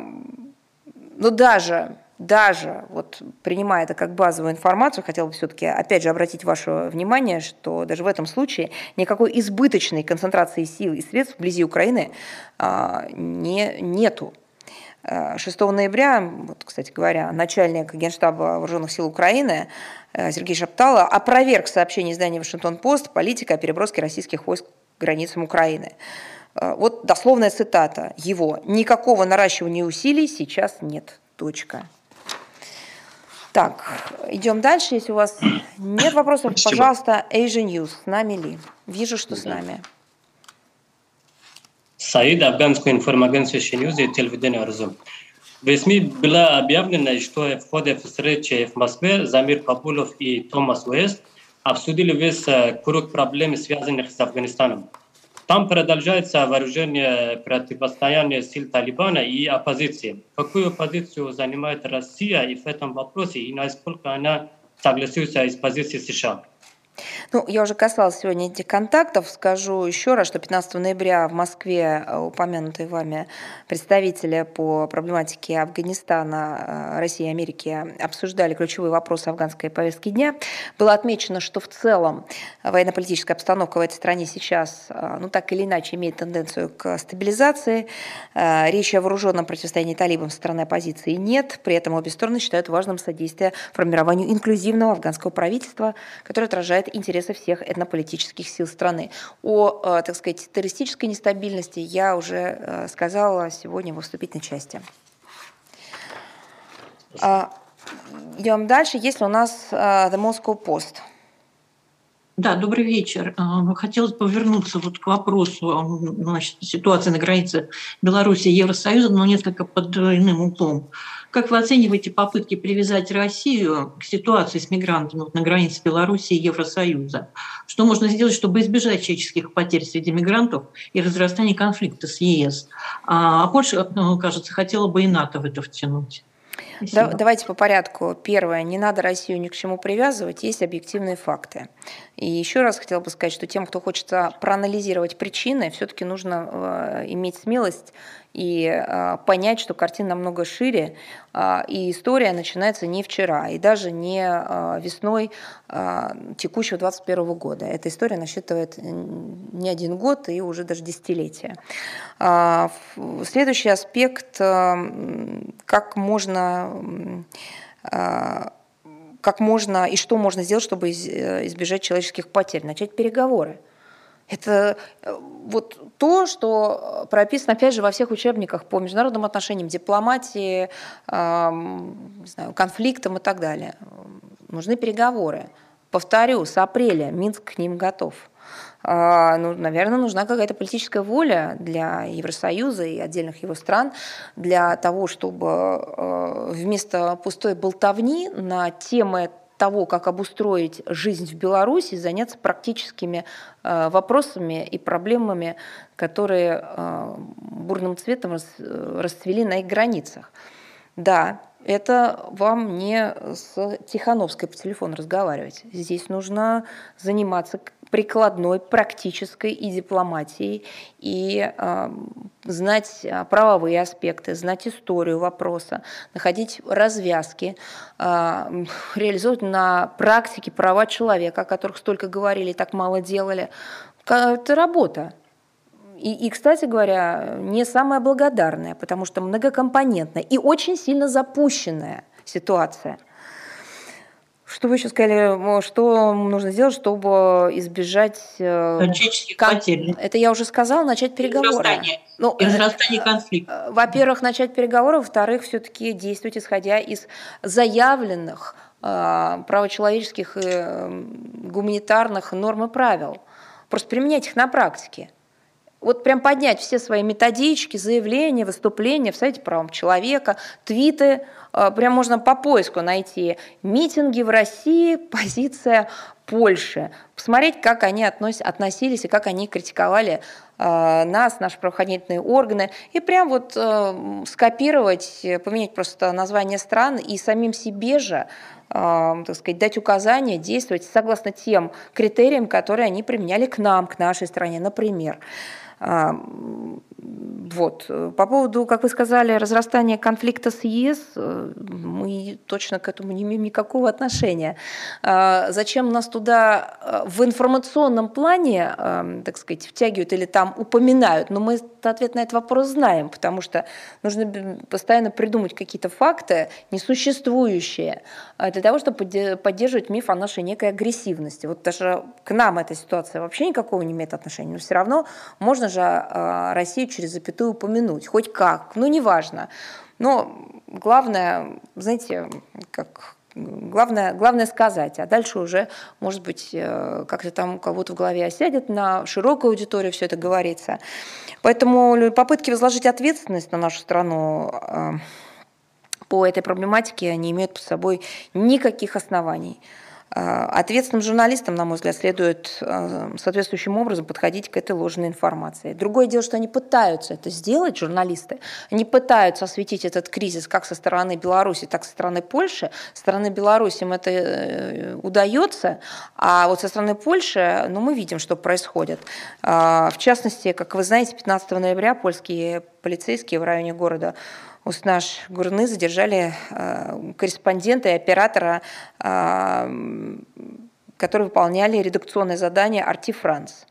но даже даже вот принимая это как базовую информацию, хотела бы все-таки опять же обратить ваше внимание, что даже в этом случае никакой избыточной концентрации сил и средств вблизи Украины а, не, нету. 6 а, ноября, вот, кстати говоря, начальник Генштаба Вооруженных сил Украины э, Сергей Шаптало опроверг сообщение издания «Вашингтон-Пост» политика о переброске российских войск к границам Украины. А, вот дословная цитата его. «Никакого наращивания усилий сейчас нет. Точка». Так, идем дальше. Если у вас нет вопросов, Спасибо. пожалуйста, Asia News. С нами ли? Вижу, что с нами. Саид, афганскую информагентство News и телевидение Арзум. В СМИ было объявлено, что в ходе встречи в Москве Замир Кабулов и Томас Уэст обсудили весь э, круг проблем, связанных с Афганистаном. Там продолжается вооружение противостояние сил Талибана и оппозиции. Какую позицию занимает Россия и в этом вопросе, и насколько она согласуется с позицией США? Ну, я уже касалась сегодня этих контактов. Скажу еще раз, что 15 ноября в Москве э, упомянутые вами представители по проблематике Афганистана, э, России и Америки обсуждали ключевые вопросы афганской повестки дня. Было отмечено, что в целом военно-политическая обстановка в этой стране сейчас, э, ну, так или иначе, имеет тенденцию к стабилизации. Речи о вооруженном противостоянии талибам со стороны оппозиции нет. При этом обе стороны считают важным содействие формированию инклюзивного афганского правительства, которое отражает интересы всех этнополитических сил страны. О, э, так сказать, террористической нестабильности я уже э, сказала сегодня в вступительной части. А, идем дальше. Есть ли у нас э, The Moscow Post? Да, добрый вечер. Хотелось бы вернуться вот к вопросу значит, ситуации на границе Беларуси и Евросоюза, но несколько под иным углом. Как вы оцениваете попытки привязать Россию к ситуации с мигрантами на границе Беларуси и Евросоюза? Что можно сделать, чтобы избежать человеческих потерь среди мигрантов и разрастания конфликта с ЕС? А Польша, ну, кажется, хотела бы и НАТО в это втянуть. Да, давайте по порядку. Первое, не надо Россию ни к чему привязывать, есть объективные факты. И еще раз хотела бы сказать, что тем, кто хочет проанализировать причины, все-таки нужно э, иметь смелость и э, понять, что картина намного шире, и история начинается не вчера, и даже не весной текущего 2021 года. Эта история насчитывает не один год и уже даже десятилетия. Следующий аспект, как можно как можно и что можно сделать, чтобы э, избежать человеческих потерь, начать переговоры. Это э, вот то, что прописано, опять же, во всех учебниках по международным отношениям, дипломатии, не знаю, конфликтам и так далее. Нужны переговоры. Повторю, с апреля Минск к ним готов. А, ну, наверное, нужна какая-то политическая воля для Евросоюза и отдельных его стран для того, чтобы а, вместо пустой болтовни на темы того, как обустроить жизнь в Беларуси, заняться практическими а, вопросами и проблемами, которые бурным цветом расцвели на их границах. Да, это вам не с Тихановской по телефону разговаривать. Здесь нужно заниматься прикладной, практической и дипломатией, и э, знать правовые аспекты, знать историю вопроса, находить развязки, э, реализовать на практике права человека, о которых столько говорили и так мало делали. Это работа. и, и, кстати говоря, не самая благодарная, потому что многокомпонентная и очень сильно запущенная ситуация. Что вы еще сказали, что нужно сделать, чтобы избежать... Э, Человеческих кон... потерь. Это я уже сказала, начать переговоры. Разрастание, ну, разрастание конфликта. Э, во-первых, начать переговоры, во-вторых, все-таки действовать исходя из заявленных э, правочеловеческих гуманитарных норм и правил. Просто применять их на практике вот прям поднять все свои методички, заявления, выступления в Совете правам человека, твиты, э, прям можно по поиску найти митинги в России, позиция Польши, посмотреть, как они относ, относились и как они критиковали э, нас, наши правоохранительные органы, и прям вот э, скопировать, поменять просто название стран и самим себе же так сказать, дать указания, действовать согласно тем критериям, которые они применяли к нам, к нашей стране, например. Вот. По поводу, как вы сказали, разрастания конфликта с ЕС, э, мы точно к этому не имеем никакого отношения. А, зачем нас туда э, в информационном плане, э, так сказать, втягивают или там упоминают? Но мы ответ на этот вопрос знаем, потому что нужно постоянно придумать какие-то факты, несуществующие, для того, чтобы поддерживать миф о нашей некой агрессивности. Вот даже к нам эта ситуация вообще никакого не имеет отношения, но все равно можно же Россию через запятую упомянуть, хоть как, ну неважно. Но главное, знаете, как Главное, главное сказать, а дальше уже, может быть, э, как-то там кого-то в голове осядет, на широкую аудиторию все это говорится. Поэтому попытки возложить ответственность на нашу страну э, по этой проблематике не имеют под собой никаких оснований. Э, ответственным журналистам, на мой взгляд, следует э, соответствующим образом подходить к этой ложной информации. Другое дело, что они пытаются это сделать, журналисты, они пытаются осветить этот кризис как со стороны Беларуси, так и со стороны Польши. Со стороны Беларуси им это э, удается, а вот со стороны Польши, ну, мы видим, что происходит. В частности, как вы знаете, 15 ноября польские полицейские в районе города Уснаш Гурны задержали э, корреспондента и оператора, э, которые выполняли редакционное задание «Арти Франс».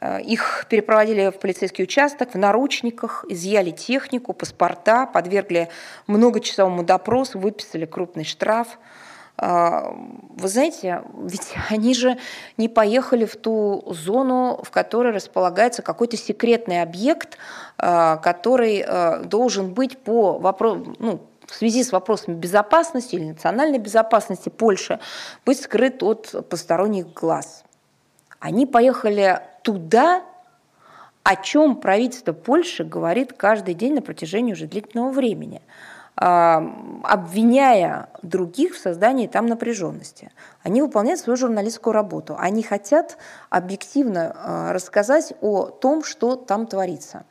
Э, их перепроводили в полицейский участок в наручниках, изъяли технику, паспорта, подвергли многочасовому допросу, выписали крупный штраф – вы знаете, ведь они же не поехали в ту зону, в которой располагается какой-то секретный объект, а, который а, должен быть по вопросу, ну, в связи с вопросами безопасности или национальной безопасности Польши быть скрыт от посторонних глаз. Они поехали туда, о чем правительство Польши говорит каждый день на протяжении уже длительного времени – обвиняя других в создании там напряженности. Они выполняют свою журналистскую работу. Они хотят объективно а, рассказать о том, что там творится.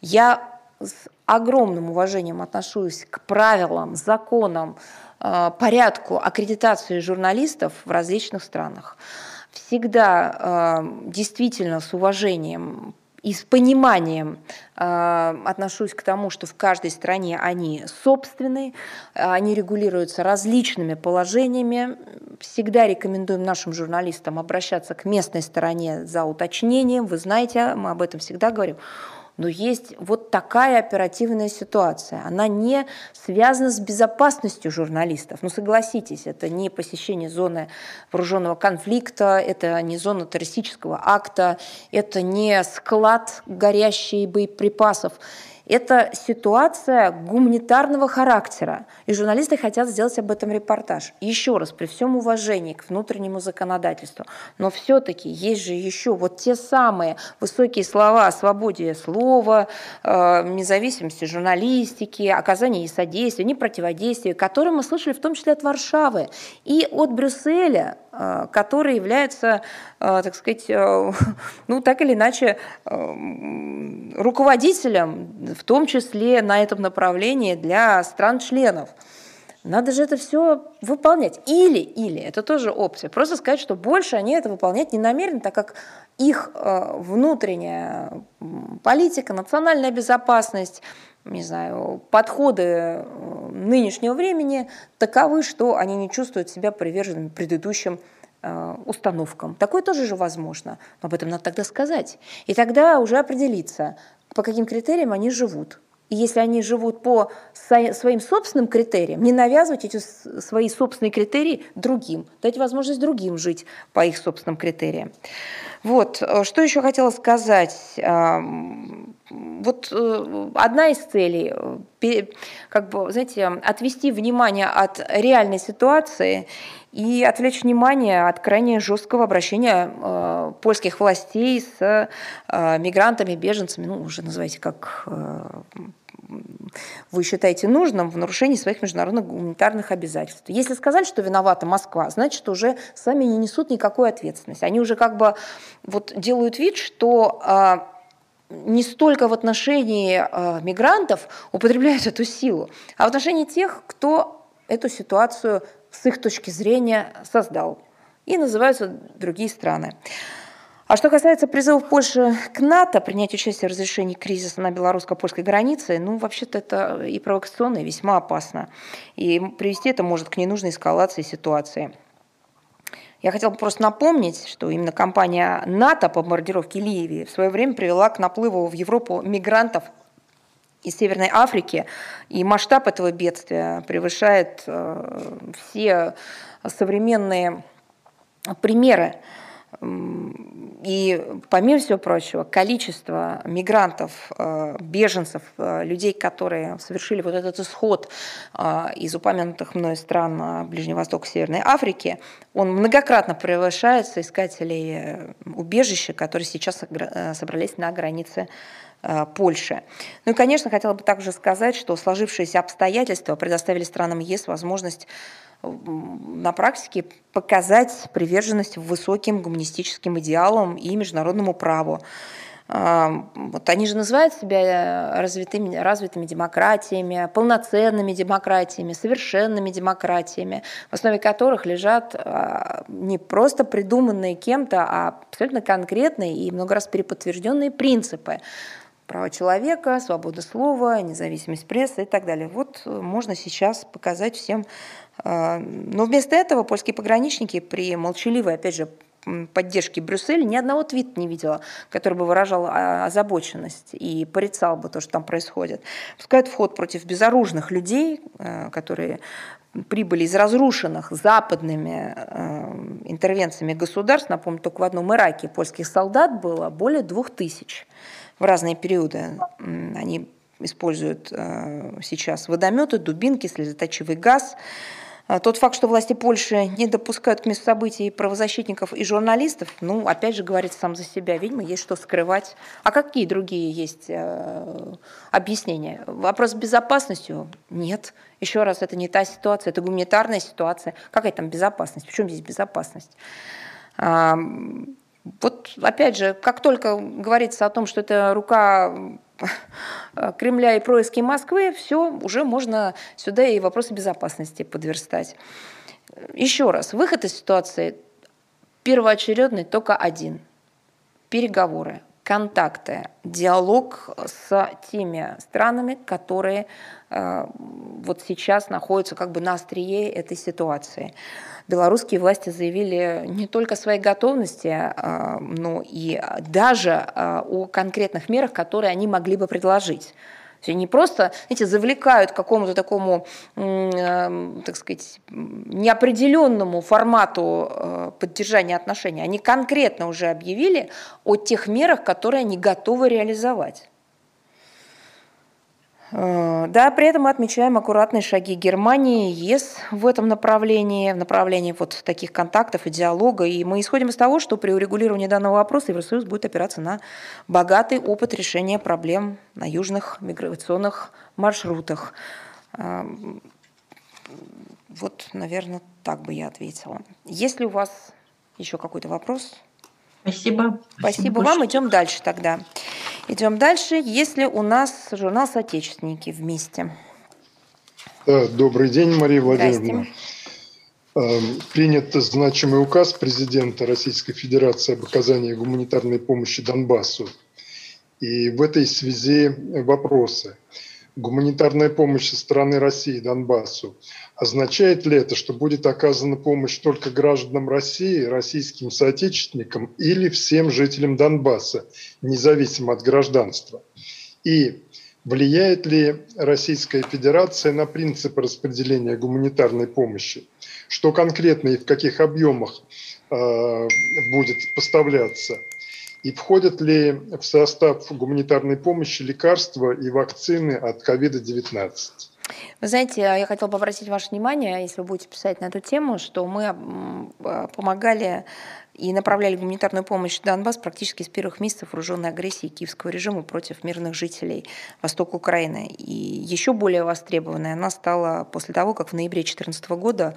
Я с огромным уважением отношусь к правилам, законам, а, порядку аккредитации журналистов в различных странах. Всегда действительно с уважением и с пониманием э, отношусь к тому, что в каждой стране они собственные, они регулируются различными положениями. Всегда рекомендуем нашим журналистам обращаться к местной стороне за уточнением. Вы знаете, мы об этом всегда говорим. Но есть вот такая оперативная ситуация. Она не связана с безопасностью журналистов. Ну, согласитесь, это не посещение зоны вооруженного конфликта, это не зона террористического акта, это не склад горящих боеприпасов. Это ситуация гуманитарного характера, и журналисты хотят сделать об этом репортаж. Еще раз, при всем уважении к внутреннему законодательству, но все-таки есть же еще вот те самые высокие слова о свободе слова, э, независимости журналистики, оказании содействия, не противодействия, которые мы слышали в том числе от Варшавы и от Брюсселя, э, который является, э, так сказать, ну так или иначе руководителем в том числе на этом направлении для стран-членов. Надо же это все выполнять. Или, или, это тоже опция. Просто сказать, что больше они это выполнять не намерены, так как их э, внутренняя политика, национальная безопасность, не знаю, подходы э, нынешнего времени таковы, что они не чувствуют себя приверженными предыдущим э, установкам. Такое тоже же возможно. Но об этом надо тогда сказать. И тогда уже определиться, по каким критериям они живут. И если они живут по своим собственным критериям, не навязывать эти свои собственные критерии другим, дать возможность другим жить по их собственным критериям. Вот, э, что еще хотела сказать. Вот э, одна из целей, э, как бы, знаете, отвести внимание от реальной ситуации и отвлечь внимание от крайне жесткого обращения польских властей с мигрантами, беженцами, ну, уже называйте как вы считаете нужным в нарушении своих международных гуманитарных обязательств. Если сказали, что виновата Москва, значит, уже сами не несут никакой ответственности. Они уже как бы вот делают вид, что а, не столько в отношении а, мигрантов употребляют эту силу, а в отношении тех, кто эту ситуацию с их точки зрения создал. И называются другие страны. А что касается призывов Польши к НАТО принять участие в разрешении кризиса на белорусско-польской границе, ну, вообще-то это и провокационно, и весьма опасно. И привести это может к ненужной эскалации ситуации. Я хотела бы просто напомнить, что именно компания НАТО по бомбардировке Ливии в свое время привела к наплыву в Европу мигрантов из Северной Африки, и масштаб этого бедствия превышает э, все современные примеры. И помимо всего прочего, количество мигрантов, э, беженцев, э, людей, которые совершили вот этот исход э, из упомянутых мной стран Ближнего Востока, Северной Африки, он многократно превышает соискателей убежища, которые сейчас собрались на границе Польши. Ну и, конечно, хотела бы также сказать, что сложившиеся обстоятельства предоставили странам ЕС возможность на практике показать приверженность высоким гуманистическим идеалам и международному праву. А, вот они же называют себя развитыми, развитыми демократиями, полноценными демократиями, совершенными демократиями, в основе которых лежат а, не просто придуманные кем-то, а абсолютно конкретные и много раз переподтвержденные принципы права человека, свобода слова, независимость прессы и так далее. Вот можно сейчас показать всем но вместо этого польские пограничники при молчаливой, опять же, поддержке Брюсселя ни одного твита не видела, который бы выражал а, озабоченность и порицал бы то, что там происходит. Пускают в ход против безоружных людей, а, которые прибыли из разрушенных западными интервенциями государств. Напомню, только в одном Ираке польских солдат было более двух тысяч в разные периоды. Они используют сейчас водометы, дубинки, слезоточивый газ. А тот факт, что власти Польши не допускают к месту событий правозащитников и журналистов, ну, опять же, говорит сам за себя. Видимо, есть что скрывать. А какие другие есть э, объяснения? Вопрос с безопасностью? Нет. Еще раз, это не та ситуация, это гуманитарная ситуация. Какая там безопасность? В чем здесь безопасность? Вот, опять же, как только говорится о том, что это рука Кремля и происки Москвы, все, уже можно сюда и вопросы безопасности подверстать. Еще раз, выход из ситуации первоочередный только один – переговоры, контакты, диалог с теми странами, которые э, вот сейчас находятся как бы на острие этой ситуации белорусские власти заявили не только о своей готовности, а, но и даже а, о конкретных мерах, которые они могли бы предложить. Они не просто, знаете, завлекают к какому-то такому, э, так сказать, неопределенному формату э, поддержания отношений. Они конкретно уже объявили о тех мерах, которые они готовы реализовать. Э, да, при этом мы отмечаем аккуратные шаги Германии ЕС в этом направлении, в направлении вот таких контактов и диалога. И мы исходим из того, что при урегулировании данного вопроса Евросоюз будет опираться на богатый опыт решения проблем на южных миграционных маршрутах. Э, вот, наверное, так бы я ответила. Есть ли у вас еще какой-то вопрос? Спасибо. Спасибо, Спасибо вам. Идем дальше тогда. Идем дальше. Если у нас журнал «Соотечественники» вместе. Да, добрый день, Мария Владимировна. Эм, принят значимый указ президента Российской Федерации об оказании гуманитарной помощи Донбассу. И в этой связи вопросы. гуманитарная помощь со стороны России Донбассу, означает ли это, что будет оказана помощь только гражданам России, российским соотечественникам или всем жителям Донбасса, независимо от гражданства? И влияет ли Российская Федерация на принципы распределения гуманитарной помощи? Что конкретно и в каких объемах э, будет поставляться? И входят ли в состав гуманитарной помощи лекарства и вакцины от COVID-19? Вы знаете, я хотела бы обратить ваше внимание, если вы будете писать на эту тему, что мы помогали и направляли гуманитарную помощь в Донбасс практически с первых месяцев вооруженной агрессии киевского режима против мирных жителей востока Украины. И еще более востребованной она стала после того, как в ноябре 2014 года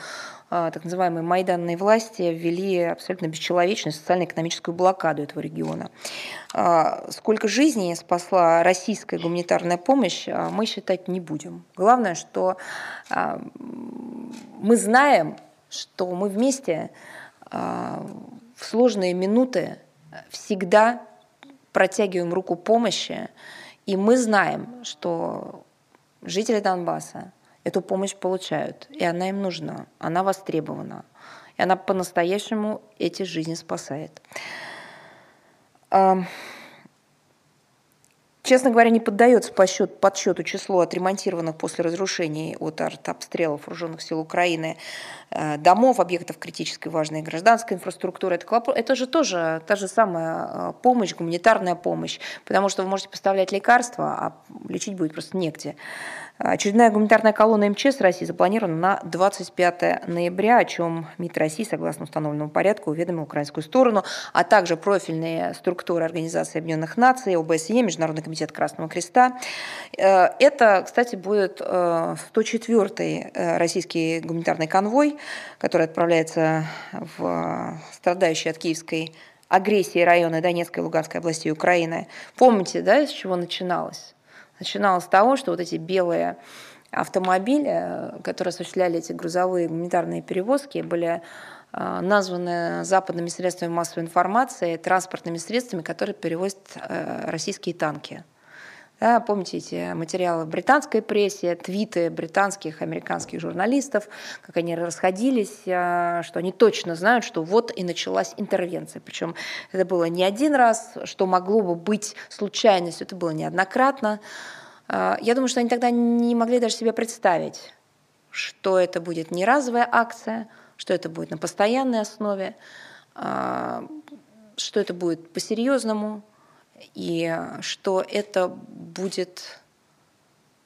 а, так называемые майданные власти ввели абсолютно бесчеловечную социально-экономическую блокаду этого региона. А, сколько жизней спасла российская гуманитарная помощь, а, мы считать не будем. Главное, что мы знаем, что мы вместе в сложные минуты всегда протягиваем руку помощи, и мы знаем, что жители Донбасса эту помощь получают, и она им нужна, она востребована, и она по-настоящему эти жизни спасает. Честно говоря, не поддается подсчет, подсчету число отремонтированных после разрушений от артобстрелов вооруженных сил Украины э, домов, объектов критической важной гражданской инфраструктуры. Это, это же тоже та же самая э, помощь, гуманитарная помощь, потому что вы можете поставлять лекарства, а лечить будет просто негде. Очередная гуманитарная колонна МЧС России запланирована на 25 ноября, о чем МИД России, согласно установленному порядку, уведомил украинскую сторону, а также профильные структуры Организации Объединенных Наций, ОБСЕ, Международный комитет Красного Креста. Э, это, кстати, будет 104-й э, э, российский гуманитарный конвой, который отправляется в страдающие от киевской агрессии районы Донецкой и Луганской областей Украины. Помните, да, с чего начиналось? Начиналось с того, что вот эти белые автомобили, которые осуществляли эти грузовые гуманитарные перевозки, были названы западными средствами массовой информации транспортными средствами, которые перевозят э, российские танки. Да, помните эти материалы британской прессе, твиты британских, американских журналистов, как они расходились, а, что они точно знают, что вот и началась интервенция. Причем это было не один раз, что могло бы быть случайностью, это было неоднократно. Я думаю, что они тогда не могли даже себе представить, что это будет не разовая акция, что это будет на постоянной основе, а, что это будет по-серьезному, и что это будет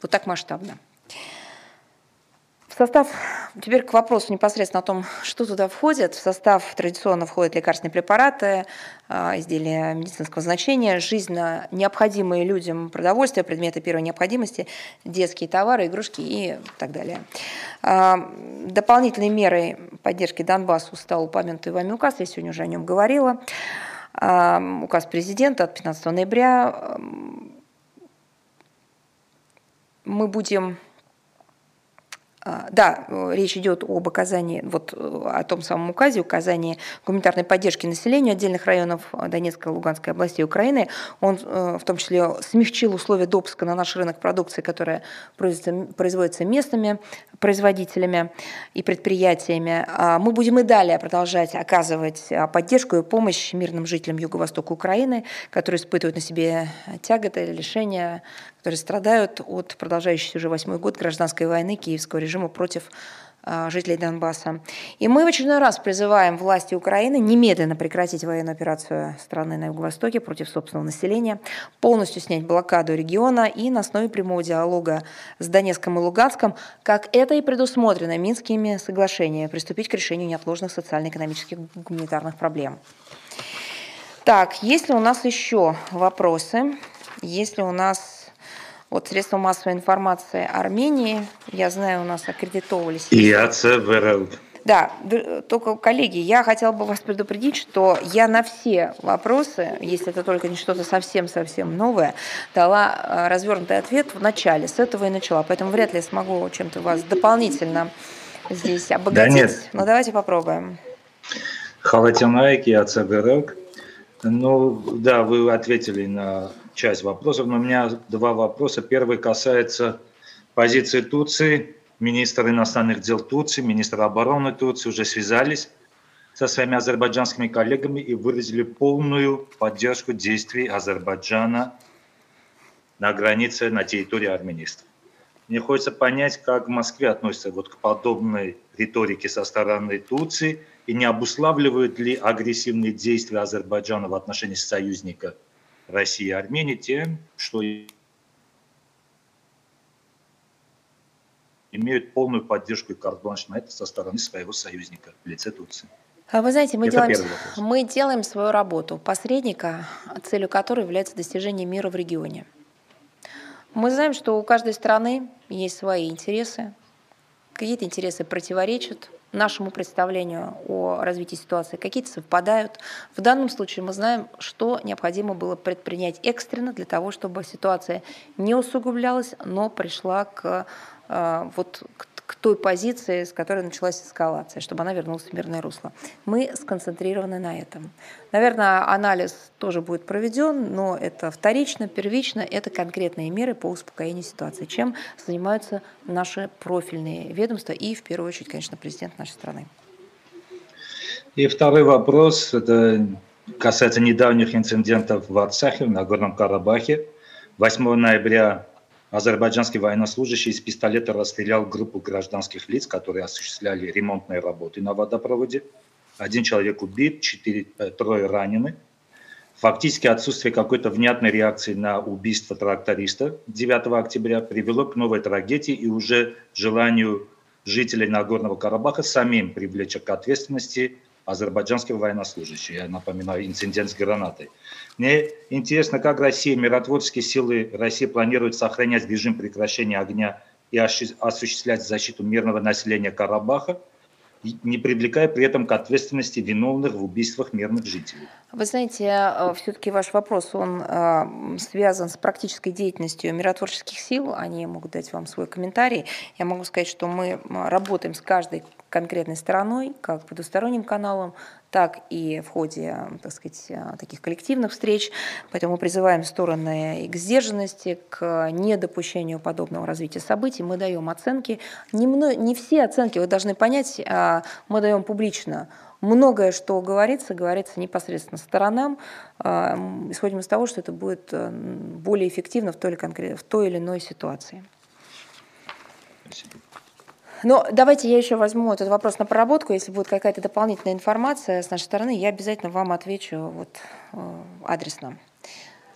вот так масштабно. Состав, теперь к вопросу непосредственно о том, что туда входит. В состав традиционно входят лекарственные препараты, а, изделия медицинского значения, жизненно необходимые людям продовольствие, предметы первой необходимости, детские товары, игрушки и так далее. А, дополнительной мерой поддержки Донбассу стал упомянутый вами указ, я сегодня уже о нем говорила указ президента от 15 ноября. Мы будем а, да, речь идет об оказании, вот о том самом указе, указании гуманитарной поддержки населению отдельных районов Донецкой и Луганской областей Украины. Он э, в том числе смягчил условия допуска на наш рынок продукции, которая производится, производится местными производителями и предприятиями. А мы будем и далее продолжать оказывать а, поддержку и помощь мирным жителям Юго-Востока Украины, которые испытывают на себе тяготы, лишения, которые страдают от продолжающейся уже восьмой год гражданской войны киевского режима против а, жителей Донбасса. И мы в очередной раз призываем власти Украины немедленно прекратить военную операцию страны на Юго-Востоке против собственного населения, полностью снять блокаду региона и на основе прямого диалога с Донецком и Луганском, как это и предусмотрено Минскими соглашениями, приступить к решению неотложных социально-экономических гуманитарных проблем. Так, есть ли у нас еще вопросы? Есть ли у нас вот средства массовой информации Армении, я знаю, у нас аккредитовывались. И АЦВРЛ. Да, только, коллеги, я хотела бы вас предупредить, что я на все вопросы, если это только не что-то совсем-совсем новое, дала э, развернутый ответ в начале, с этого и начала. Поэтому вряд ли я смогу чем-то вас дополнительно здесь обогатить. Да нет. Но давайте попробуем. Халатянайки, АЦГРЛ. Ну, да, вы ответили на часть вопросов, но у меня два вопроса. Первый касается позиции Турции. Министр иностранных дел Турции, министр обороны Турции уже связались со своими азербайджанскими коллегами и выразили полную поддержку действий Азербайджана на границе на территории армянистов. Мне хочется понять, как в Москве относятся вот к подобной риторике со стороны Турции и не обуславливают ли агрессивные действия Азербайджана в отношении союзника России и Армении тем, что имеют полную поддержку и карт на это со стороны своего союзника в лице Турции. А вы знаете, мы делаем, мы делаем свою работу посредника, целью которой является достижение мира в регионе. Мы знаем, что у каждой страны есть свои интересы. Какие-то интересы противоречат нашему представлению о развитии ситуации, какие-то совпадают. В данном случае мы знаем, что необходимо было предпринять экстренно для того, чтобы ситуация не усугублялась, но пришла к, э, вот, к к той позиции, с которой началась эскалация, чтобы она вернулась в мирное русло. Мы сконцентрированы на этом. Наверное, анализ тоже будет проведен, но это вторично, первично, это конкретные меры по успокоению ситуации, чем занимаются наши профильные ведомства и, в первую очередь, конечно, президент нашей страны. И второй вопрос, это касается недавних инцидентов в Арцахе, в Нагорном Карабахе. 8 ноября Азербайджанский военнослужащий из пистолета расстрелял группу гражданских лиц, которые осуществляли ремонтные работы на водопроводе. Один человек убит, четыре, э, трое ранены. Фактически отсутствие какой-то внятной реакции на убийство тракториста 9 октября привело к новой трагедии и уже желанию жителей Нагорного Карабаха самим привлечь к ответственности азербайджанских военнослужащих. Я напоминаю инцидент с гранатой. Мне интересно, как Россия, миротворческие силы России планируют сохранять режим прекращения огня и осуществлять защиту мирного населения Карабаха, не привлекая при этом к ответственности виновных в убийствах мирных жителей. Вы знаете, э, все-таки ваш вопрос, он э, связан с практической деятельностью миротворческих сил, они могут дать вам свой комментарий. Я могу сказать, что мы работаем с каждой конкретной стороной, как по двусторонним каналам, так и в ходе, так сказать, э, таких коллективных встреч. Поэтому мы призываем стороны к сдержанности, к недопущению подобного развития событий. Мы даем оценки. Не, не все оценки, вы должны понять, а, мы даем публично. Многое, что говорится, говорится непосредственно сторонам. А, исходим из того, что это будет э, более эффективно в той или, в той или иной ситуации. Спасибо. Но давайте я еще возьму этот вопрос на проработку. Если будет какая-то дополнительная информация с нашей стороны, я обязательно вам отвечу вот, э, адресно.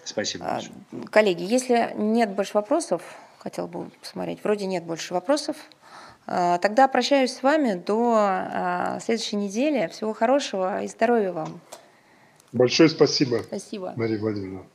Спасибо. А, большое. Коллеги, если нет больше вопросов, хотел бы посмотреть, вроде нет больше вопросов, а, тогда прощаюсь с вами до а, следующей недели. Всего хорошего и здоровья вам. Большое спасибо, спасибо. Мария Владимировна.